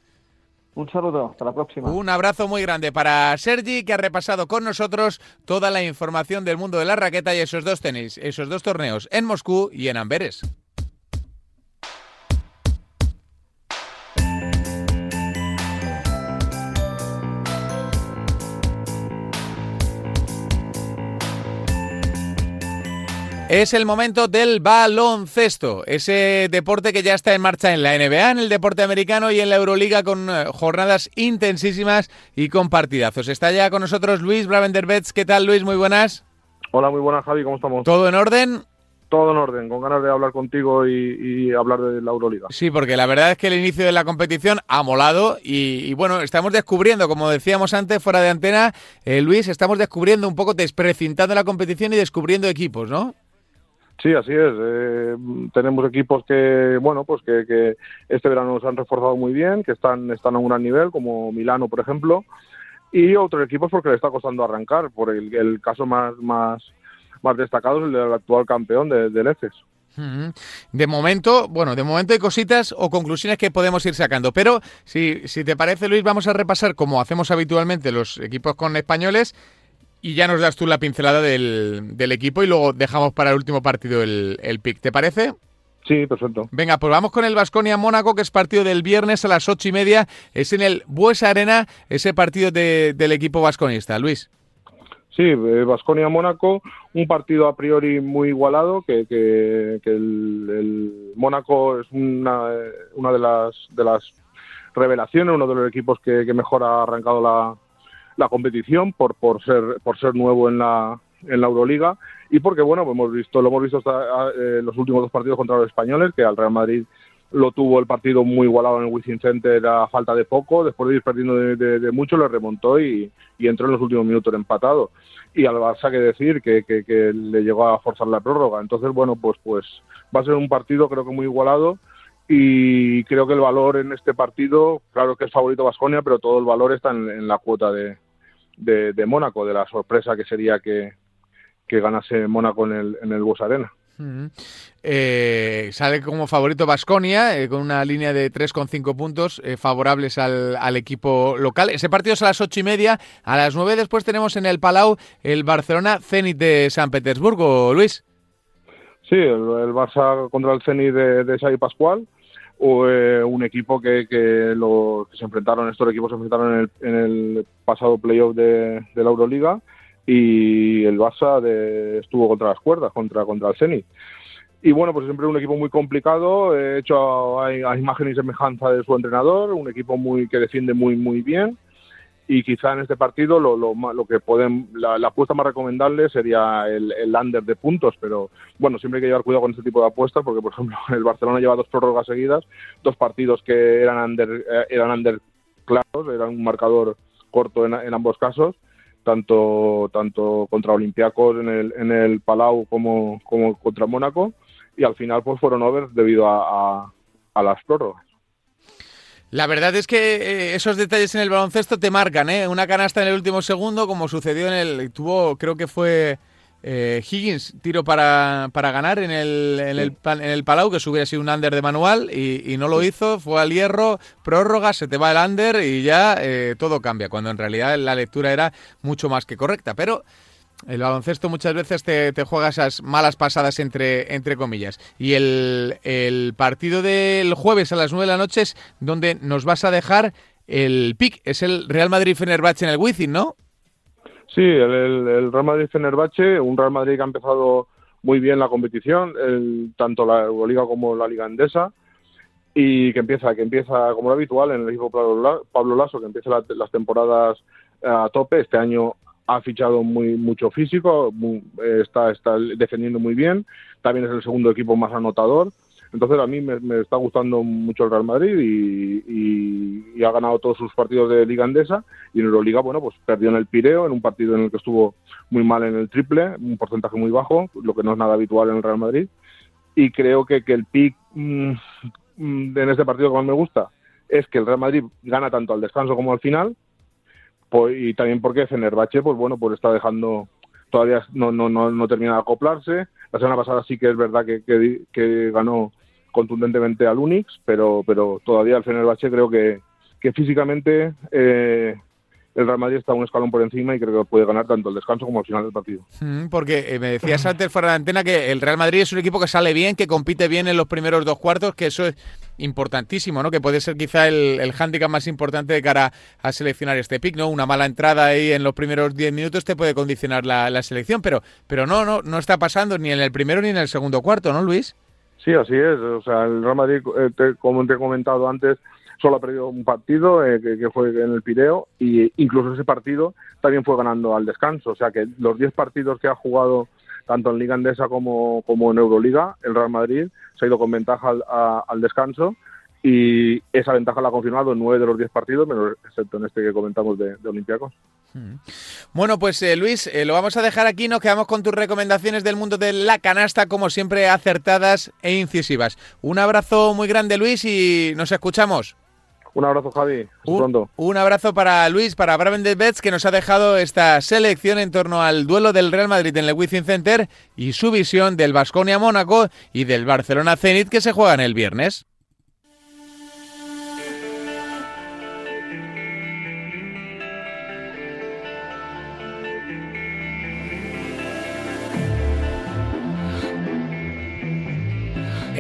Un saludo, hasta la próxima. Un abrazo muy grande para Sergi, que ha repasado con nosotros toda la información del mundo de la raqueta y esos dos tenis, esos dos torneos en Moscú y en Amberes. Es el momento del baloncesto, ese deporte que ya está en marcha en la NBA, en el deporte americano y en la Euroliga con eh, jornadas intensísimas y con partidazos. Está ya con nosotros Luis Bravenderbets. ¿Qué tal, Luis? Muy buenas. Hola, muy buenas, Javi. ¿Cómo estamos? ¿Todo en orden? Todo en orden, con ganas de hablar contigo y, hablar de la Euroliga. Sí, porque la verdad es que el inicio de la competición ha molado y, bueno, estamos descubriendo, como decíamos antes, fuera de antena, eh, Luis, estamos descubriendo un poco, desprecintando la competición y descubriendo equipos, ¿no? Sí, así es. Eh, tenemos equipos que, bueno, pues que, este verano nos han reforzado muy bien, que están, están a un gran nivel, como Milano, por ejemplo, y otros equipos porque le está costando arrancar. Por el, caso más, más, más destacado es el del actual campeón de, del EFES. De momento, bueno, de momento hay cositas o conclusiones que podemos ir sacando, pero si, si te parece, Luis, vamos a repasar, como hacemos habitualmente los equipos con españoles, y ya nos das tú la pincelada del, equipo y luego dejamos para el último partido el, el pick. ¿Te parece? Sí, perfecto. Venga, pues vamos con el Vasconia Mónaco, que es partido del viernes a las ocho y media. Es en el Buesa Arena, ese partido del equipo vasconista. Luis. Sí, Vasconia Mónaco, un partido a priori muy igualado, que, que, el, Mónaco es una, una de las de las revelaciones, uno de los equipos que, que mejor ha arrancado la, la competición por, por ser por ser nuevo en la en la Euroliga y porque bueno pues hemos visto lo hemos visto hasta eh, los últimos dos partidos contra los españoles que al Real Madrid lo tuvo el partido muy igualado en el Wizzing Center a falta de poco, después de ir perdiendo de, mucho, le remontó y, entró en los últimos minutos empatado. Y al Barça que decir que, que, le llegó a forzar la prórroga. Entonces, bueno, pues, pues va a ser un partido creo que muy igualado y creo que el valor en este partido, claro que es favorito Vasconia, pero todo el valor está en, la cuota de, de, Mónaco, de la sorpresa que sería que, que ganase Mónaco en el, en el Bus Arena. Eh, sale como favorito Basconia eh, con una línea de 3,5 puntos eh, favorables al, equipo local. Ese partido es a las ocho y media. A las 9 después tenemos en el Palau el Barcelona Zenit de San Petersburgo. Luis. Sí, el, Barça contra el Zenit de, de Xavi Pascual. O, un equipo que, que, lo, se enfrentaron, estos equipos se enfrentaron en el, en el pasado playoff de, de la Euroliga y el Barça estuvo contra las cuerdas, contra, contra el Zenit. Y bueno, pues siempre un equipo muy complicado, he hecho a, imagen y semejanza de su entrenador, un equipo muy que defiende muy muy bien y quizá en este partido lo, lo, lo que pueden la, apuesta más recomendable sería el, under de puntos, pero bueno, siempre hay que llevar cuidado con este tipo de apuestas porque por ejemplo el Barcelona lleva dos prórrogas seguidas, dos partidos que eran under eh, eran under claros, eran un marcador corto en, ambos casos tanto tanto contra Olympiacos en el, en el Palau como, como contra Mónaco y al final pues fueron over debido a, a, las prórrogas. La verdad es que eh, esos detalles en el baloncesto te marcan, ¿eh? Una canasta en el último segundo, como sucedió en el... Tuvo, creo que fue eh, Higgins, tiro para, para ganar en el, en, el, en el Palau, que hubiera sido un under de manual y, no lo hizo, fue al hierro, prórroga, se te va el under y ya eh, todo cambia, cuando en realidad la lectura era mucho más que correcta. Pero el baloncesto muchas veces te, te juega esas malas pasadas entre, entre comillas. Y el, el partido del jueves a las 9 de la noche es donde nos vas a dejar el pick, es el Real Madrid-Fenerbahce en el Wizzing, ¿no? Sí, el, Real Madrid-Fenerbahce, un Real Madrid que ha empezado muy bien la competición, tanto la Euroliga como la Liga Endesa, y que empieza, que empieza como lo habitual en el equipo Pablo Lasso, que empieza las temporadas a tope. Este año ha fichado muy mucho físico, está, está defendiendo muy bien, también es el segundo equipo más anotador entonces a mí me, está gustando mucho el Real Madrid y, ha ganado todos sus partidos de Liga Andesa y en Euroliga, bueno, pues perdió en el Pireo, en un partido en el que estuvo muy mal en el triple, un porcentaje muy bajo, lo que no es nada habitual en el Real Madrid. Y creo que, que el pick mm, mm, en este partido que más me gusta es que el Real Madrid gana tanto al descanso como al final pues, y también porque Fenerbahce, pues bueno, pues está dejando todavía no, no, no, no termina de acoplarse. La semana pasada sí que es verdad que, que, que ganó contundentemente al Unix, pero, pero todavía el Fenerbahce creo que, que físicamente eh, el Real Madrid está un escalón por encima y creo que puede ganar tanto el descanso como al final del partido. Mm, porque eh, me decías antes fuera de la antena que el Real Madrid es un equipo que sale bien, que compite bien en los primeros dos cuartos, que eso es importantísimo, ¿no? Que puede ser quizá el, el hándicap más importante de cara a seleccionar este pick, ¿no? Una mala entrada ahí en los primeros diez minutos te puede condicionar la, la selección, pero, pero no, no, no está pasando ni en el primero ni en el segundo cuarto, ¿no, Luis? Sí, así es. O sea, el Real Madrid, eh, como te he comentado antes, solo ha perdido un partido eh, que, fue en el Pireo y incluso ese partido también fue ganando al descanso. O sea que los 10 partidos que ha jugado tanto en Liga Andesa como, como en Euroliga, el Real Madrid se ha ido con ventaja al, descanso y esa ventaja la ha confirmado en 9 de los 10 partidos, menos excepto en este que comentamos de, de. Hmm. Bueno, pues eh, Luis, eh, lo vamos a dejar aquí. Nos quedamos con tus recomendaciones del mundo de la canasta, como siempre, acertadas e incisivas. Un abrazo muy grande, Luis, y nos escuchamos. Un abrazo, Javi. Un, pronto. un abrazo para Luis, para Braven de Bets, que nos ha dejado esta selección en torno al duelo del Real Madrid en el Wizzing Center y su visión del Basconia Mónaco y del Barcelona Zenit que se juegan el viernes.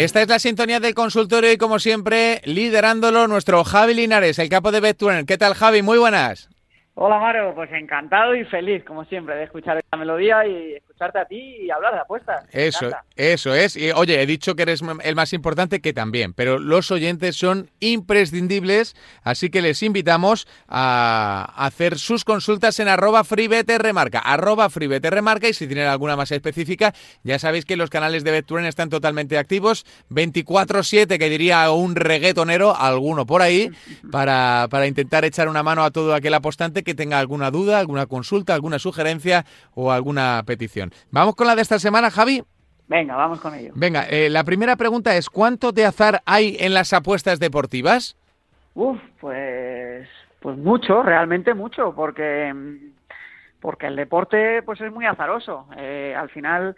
Esta es la sintonía del consultorio y como siempre, liderándolo nuestro Javi Linares, el capo de Bettuner. ¿Qué tal Javi? Muy buenas. Hola Maro, pues encantado y feliz como siempre de escuchar esta melodía y escucharte a ti y hablar de apuestas. Eso, eso es. Y oye, he dicho que eres el más importante que también, pero los oyentes son imprescindibles, así que les invitamos a hacer sus consultas en arroba freebeterremarca, arroba freebeterremarca y si tienen alguna más específica, ya sabéis que los canales de BetTuren están totalmente activos, 24-7, que diría un reggaetonero, alguno por ahí, para, para intentar echar una mano a todo aquel apostante que tenga alguna duda, alguna consulta, alguna sugerencia o alguna petición. Vamos con la de esta semana, Javi. Venga, vamos con ello. Venga, eh, la primera pregunta es, ¿cuánto de azar hay en las apuestas deportivas? Uf, pues, pues mucho, realmente mucho, porque, porque el deporte pues es muy azaroso. Eh, al final,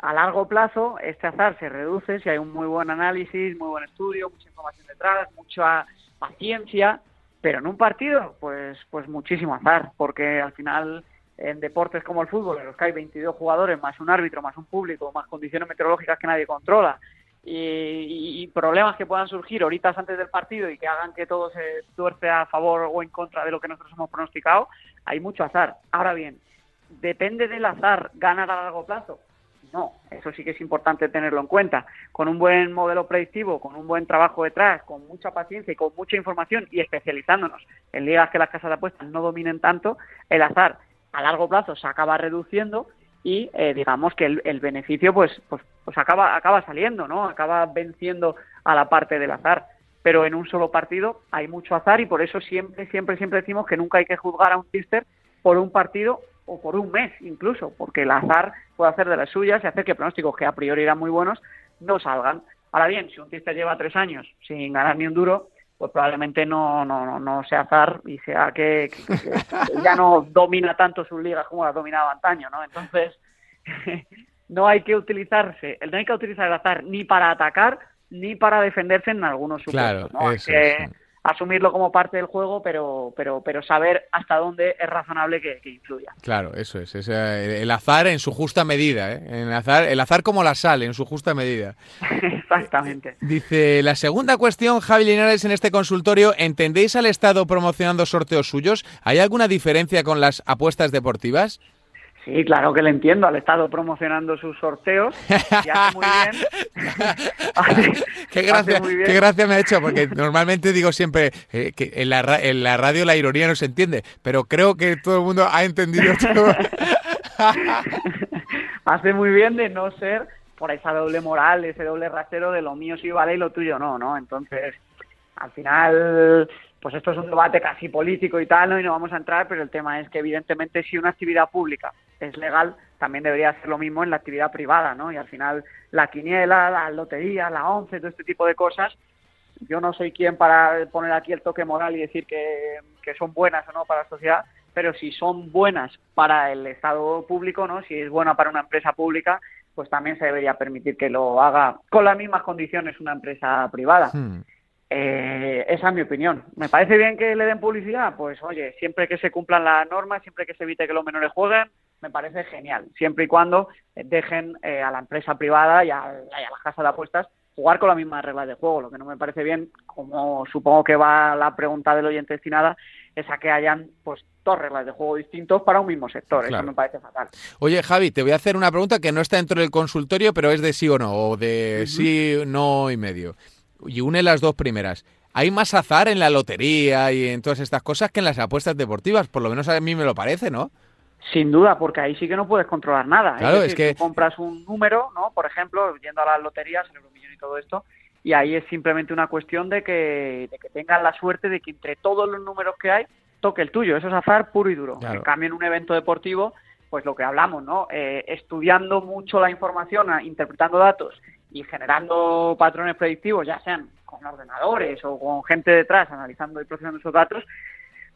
a largo plazo, este azar se reduce si hay un muy buen análisis, muy buen estudio, mucha información detrás, mucha paciencia, pero en un partido, pues, pues muchísimo azar, porque al final en deportes como el fútbol, en los que hay 22 jugadores, más un árbitro, más un público, más condiciones meteorológicas que nadie controla, y, problemas que puedan surgir horitas antes del partido y que hagan que todo se tuerce a favor o en contra de lo que nosotros hemos pronosticado, hay mucho azar. Ahora bien, ¿depende del azar ganar a largo plazo? No, eso sí que es importante tenerlo en cuenta. Con un buen modelo predictivo, con un buen trabajo detrás, con mucha paciencia y con mucha información y especializándonos en ligas que las casas de apuestas no dominen tanto, el azar a largo plazo se acaba reduciendo y eh, digamos que el, beneficio pues, pues, pues acaba, acaba saliendo, ¿no? Acaba venciendo a la parte del azar. Pero en un solo partido hay mucho azar y por eso siempre, siempre, siempre decimos que nunca hay que juzgar a un tipster por un partido o por un mes incluso, porque el azar puede hacer de las suyas y hacer que pronósticos que a priori eran muy buenos no salgan. Ahora bien, si un tipster lleva tres años sin ganar ni un duro, pues probablemente no, no, no, sea azar y sea que, ya no domina tanto sus ligas como las dominaba antaño, ¿no? Entonces, no hay que utilizarse, no hay que utilizar el azar ni para atacar ni para defenderse en algunos supuestos, ¿no? Asumirlo como parte del juego, pero, pero, pero saber hasta dónde es razonable que, influya. Claro, eso es, eh, el azar en su justa medida, ¿eh? el, azar, el azar como la sal, en su justa medida. Exactamente. Dice, la segunda cuestión, Javi Linares, en este consultorio, ¿entendéis al Estado promocionando sorteos suyos? ¿Hay alguna diferencia con las apuestas deportivas? Sí, claro que le entiendo. Al Estado promocionando sus sorteos y hace muy bien. qué, gracia, qué gracia me ha hecho, porque normalmente digo siempre eh, que en la, en la radio la ironía no se entiende, pero creo que todo el mundo ha entendido todo. hace muy bien de no ser por esa doble moral, ese doble rasero de lo mío sí vale y lo tuyo no, ¿no? Entonces, al final pues esto es un debate casi político y tal, ¿no? y no vamos a entrar, pero el tema es que evidentemente si una actividad pública es legal, también debería ser lo mismo en la actividad privada, ¿no? Y al final la quiniela, la lotería, la once, todo este tipo de cosas, yo no soy quien para poner aquí el toque moral y decir que, que son buenas o no para la sociedad, pero si son buenas para el Estado público, ¿no? Si es buena para una empresa pública, pues también se debería permitir que lo haga con las mismas condiciones una empresa privada. Hmm. Eh, esa es mi opinión. ¿Me parece bien que le den publicidad? Pues oye, siempre que se cumplan las normas, siempre que se evite que los menores jueguen, me parece genial. Siempre y cuando dejen eh, a la empresa privada y a, las casas de apuestas jugar con las mismas reglas de juego. Lo que no me parece bien, como supongo que va la pregunta del oyente destinada, es a que hayan pues dos reglas de juego distintos para un mismo sector. Eso me parece fatal. Oye, Javi, te voy a hacer una pregunta que no está dentro del consultorio, pero es de sí o no, o de sí, no y medio y une las dos primeras. Hay más azar en la lotería y en todas estas cosas que en las apuestas deportivas, por lo menos a mí me lo parece, ¿no? Sin duda, porque ahí sí que no puedes controlar nada. Claro, es, que compras un número, ¿no? Por ejemplo, yendo a las loterías, el Euromillón y todo esto, y ahí es simplemente una cuestión de que, de que tengan la suerte de que entre todos los números que hay toque el tuyo. Eso es azar puro y duro. En cambio, en un evento deportivo, pues lo que hablamos, ¿no? Eh, estudiando mucho la información, interpretando datos y generando patrones predictivos, ya sean con ordenadores o con gente detrás analizando y procesando esos datos,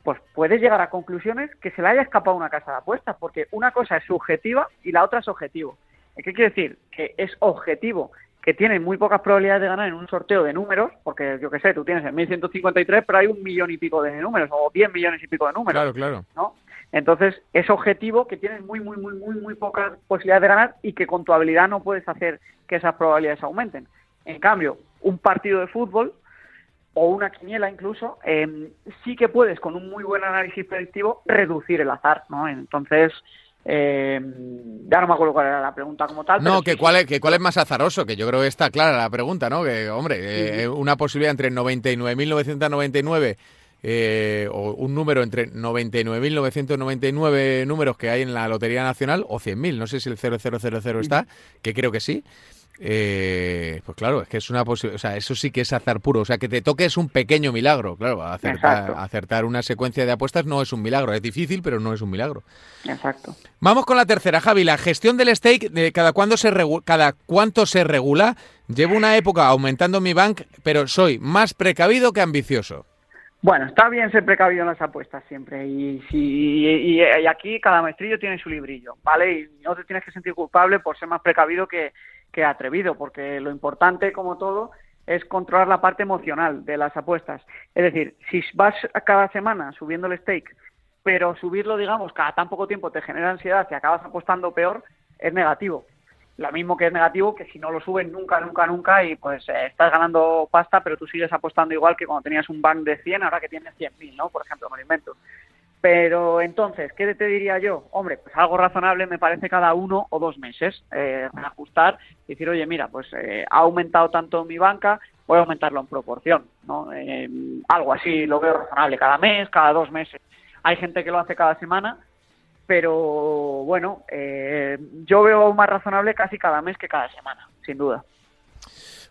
pues puedes llegar a conclusiones que se le haya escapado una casa de apuestas, porque una cosa es subjetiva y la otra es objetivo. ¿Qué quiere decir? Que es objetivo, que tiene muy pocas probabilidades de ganar en un sorteo de números, porque yo qué sé, tú tienes el 1153, pero hay un millón y pico de números, o 10 millones y pico de números. Claro, claro. ¿no? Entonces, es objetivo que tienes muy, muy, muy, muy, muy pocas posibilidades de ganar y que con tu habilidad no puedes hacer que esas probabilidades aumenten. En cambio, un partido de fútbol o una quiniela incluso, em, sí que puedes con un muy buen análisis predictivo reducir el azar, ¿no? Entonces, Eh, ya no me acuerdo cuál era la pregunta como tal. No, que, cuál es, que cuál es más azaroso, que yo creo que está clara la pregunta, ¿no? Que, hombre, eh, una posibilidad entre 99.999 eh, o un número entre 99.999 números que hay en la Lotería Nacional o 100.000, no sé si el 0000 está, que creo que sí. Eh, pues claro, es que es una posibilidad, o sea, eso sí que es azar puro, o sea, que te toque es un pequeño milagro, claro, acertar, acertar, una secuencia de apuestas no es un milagro, es difícil, pero no es un milagro. Exacto. Vamos con la tercera, Javi, la gestión del stake, de cada, cuándo se cada cuánto se regula, llevo una época aumentando mi bank, pero soy más precavido que ambicioso. Bueno, está bien ser precavido en las apuestas siempre y, si, y, aquí cada maestrillo tiene su librillo, ¿vale? Y no te tienes que sentir culpable por ser más precavido que, que atrevido, porque lo importante, como todo, es controlar la parte emocional de las apuestas. Es decir, si vas cada semana subiendo el stake, pero subirlo, digamos, cada tan poco tiempo te genera ansiedad y acabas apostando peor, es negativo lo mismo que es negativo que si no lo suben nunca, nunca, nunca y pues eh, estás ganando pasta, pero tú sigues apostando igual que cuando tenías un bank de 100, ahora que tienes 100.000, ¿no? Por ejemplo, me lo. Pero entonces, ¿qué te diría yo? Hombre, pues algo razonable me parece cada uno o dos meses eh, ajustar y decir, oye, mira, pues eh, ha aumentado tanto mi banca, voy a aumentarlo en proporción, ¿no? Eh, algo así lo veo razonable, cada mes, cada dos meses. Hay gente que lo hace cada semana, pero bueno, eh, yo veo más razonable casi cada mes que cada semana, sin duda.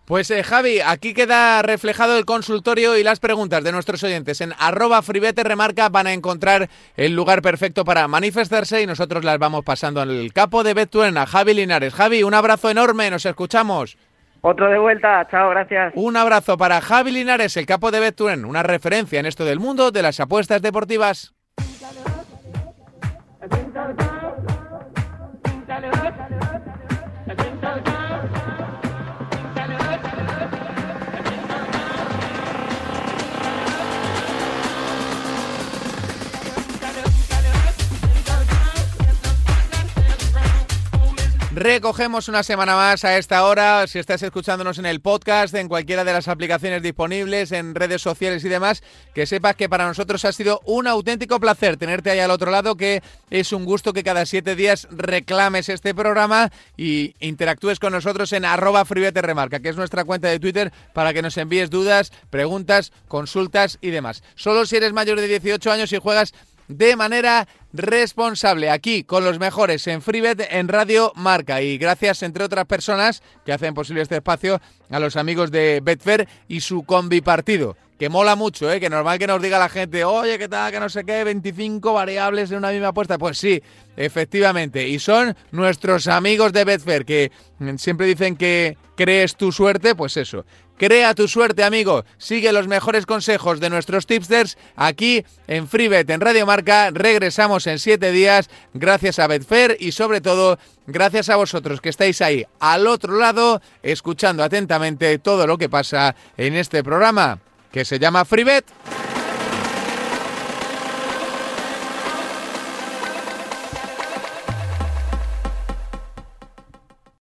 Pues eh, Javi, aquí queda reflejado el consultorio y las preguntas de nuestros oyentes. En arroba fribete remarca van a encontrar el lugar perfecto para manifestarse y nosotros las vamos pasando al capo de Betuen, a Javi Linares. Javi, un abrazo enorme, nos escuchamos. Otro de vuelta, chao, gracias. Un abrazo para Javi Linares, el capo de Betuen, una referencia en esto del mundo de las apuestas deportivas. Recogemos una semana más a esta hora. Si estás escuchándonos en el podcast, en cualquiera de las aplicaciones disponibles, en redes sociales y demás, que sepas que para nosotros ha sido un auténtico placer tenerte ahí al otro lado, que es un gusto que cada siete días reclames este programa y interactúes con nosotros en arroba remarca, que es nuestra cuenta de Twitter para que nos envíes dudas, preguntas, consultas y demás. Solo si eres mayor de 18 años y juegas de manera responsable aquí con los mejores en FreeBet en Radio Marca y gracias entre otras personas que hacen posible este espacio a los amigos de Betfair y su combi partido que mola mucho, ¿eh? que normal que nos diga la gente, oye, ¿qué tal? Que no sé qué, 25 variables en una misma apuesta. Pues sí, efectivamente. Y son nuestros amigos de Betfair, que siempre dicen que crees tu suerte, pues eso. Crea tu suerte, amigo. Sigue los mejores consejos de nuestros tipsters aquí en FreeBet, en Radio Marca. Regresamos en siete días gracias a Betfair y sobre todo gracias a vosotros que estáis ahí al otro lado escuchando atentamente todo lo que pasa en este programa que se llama FreeBet.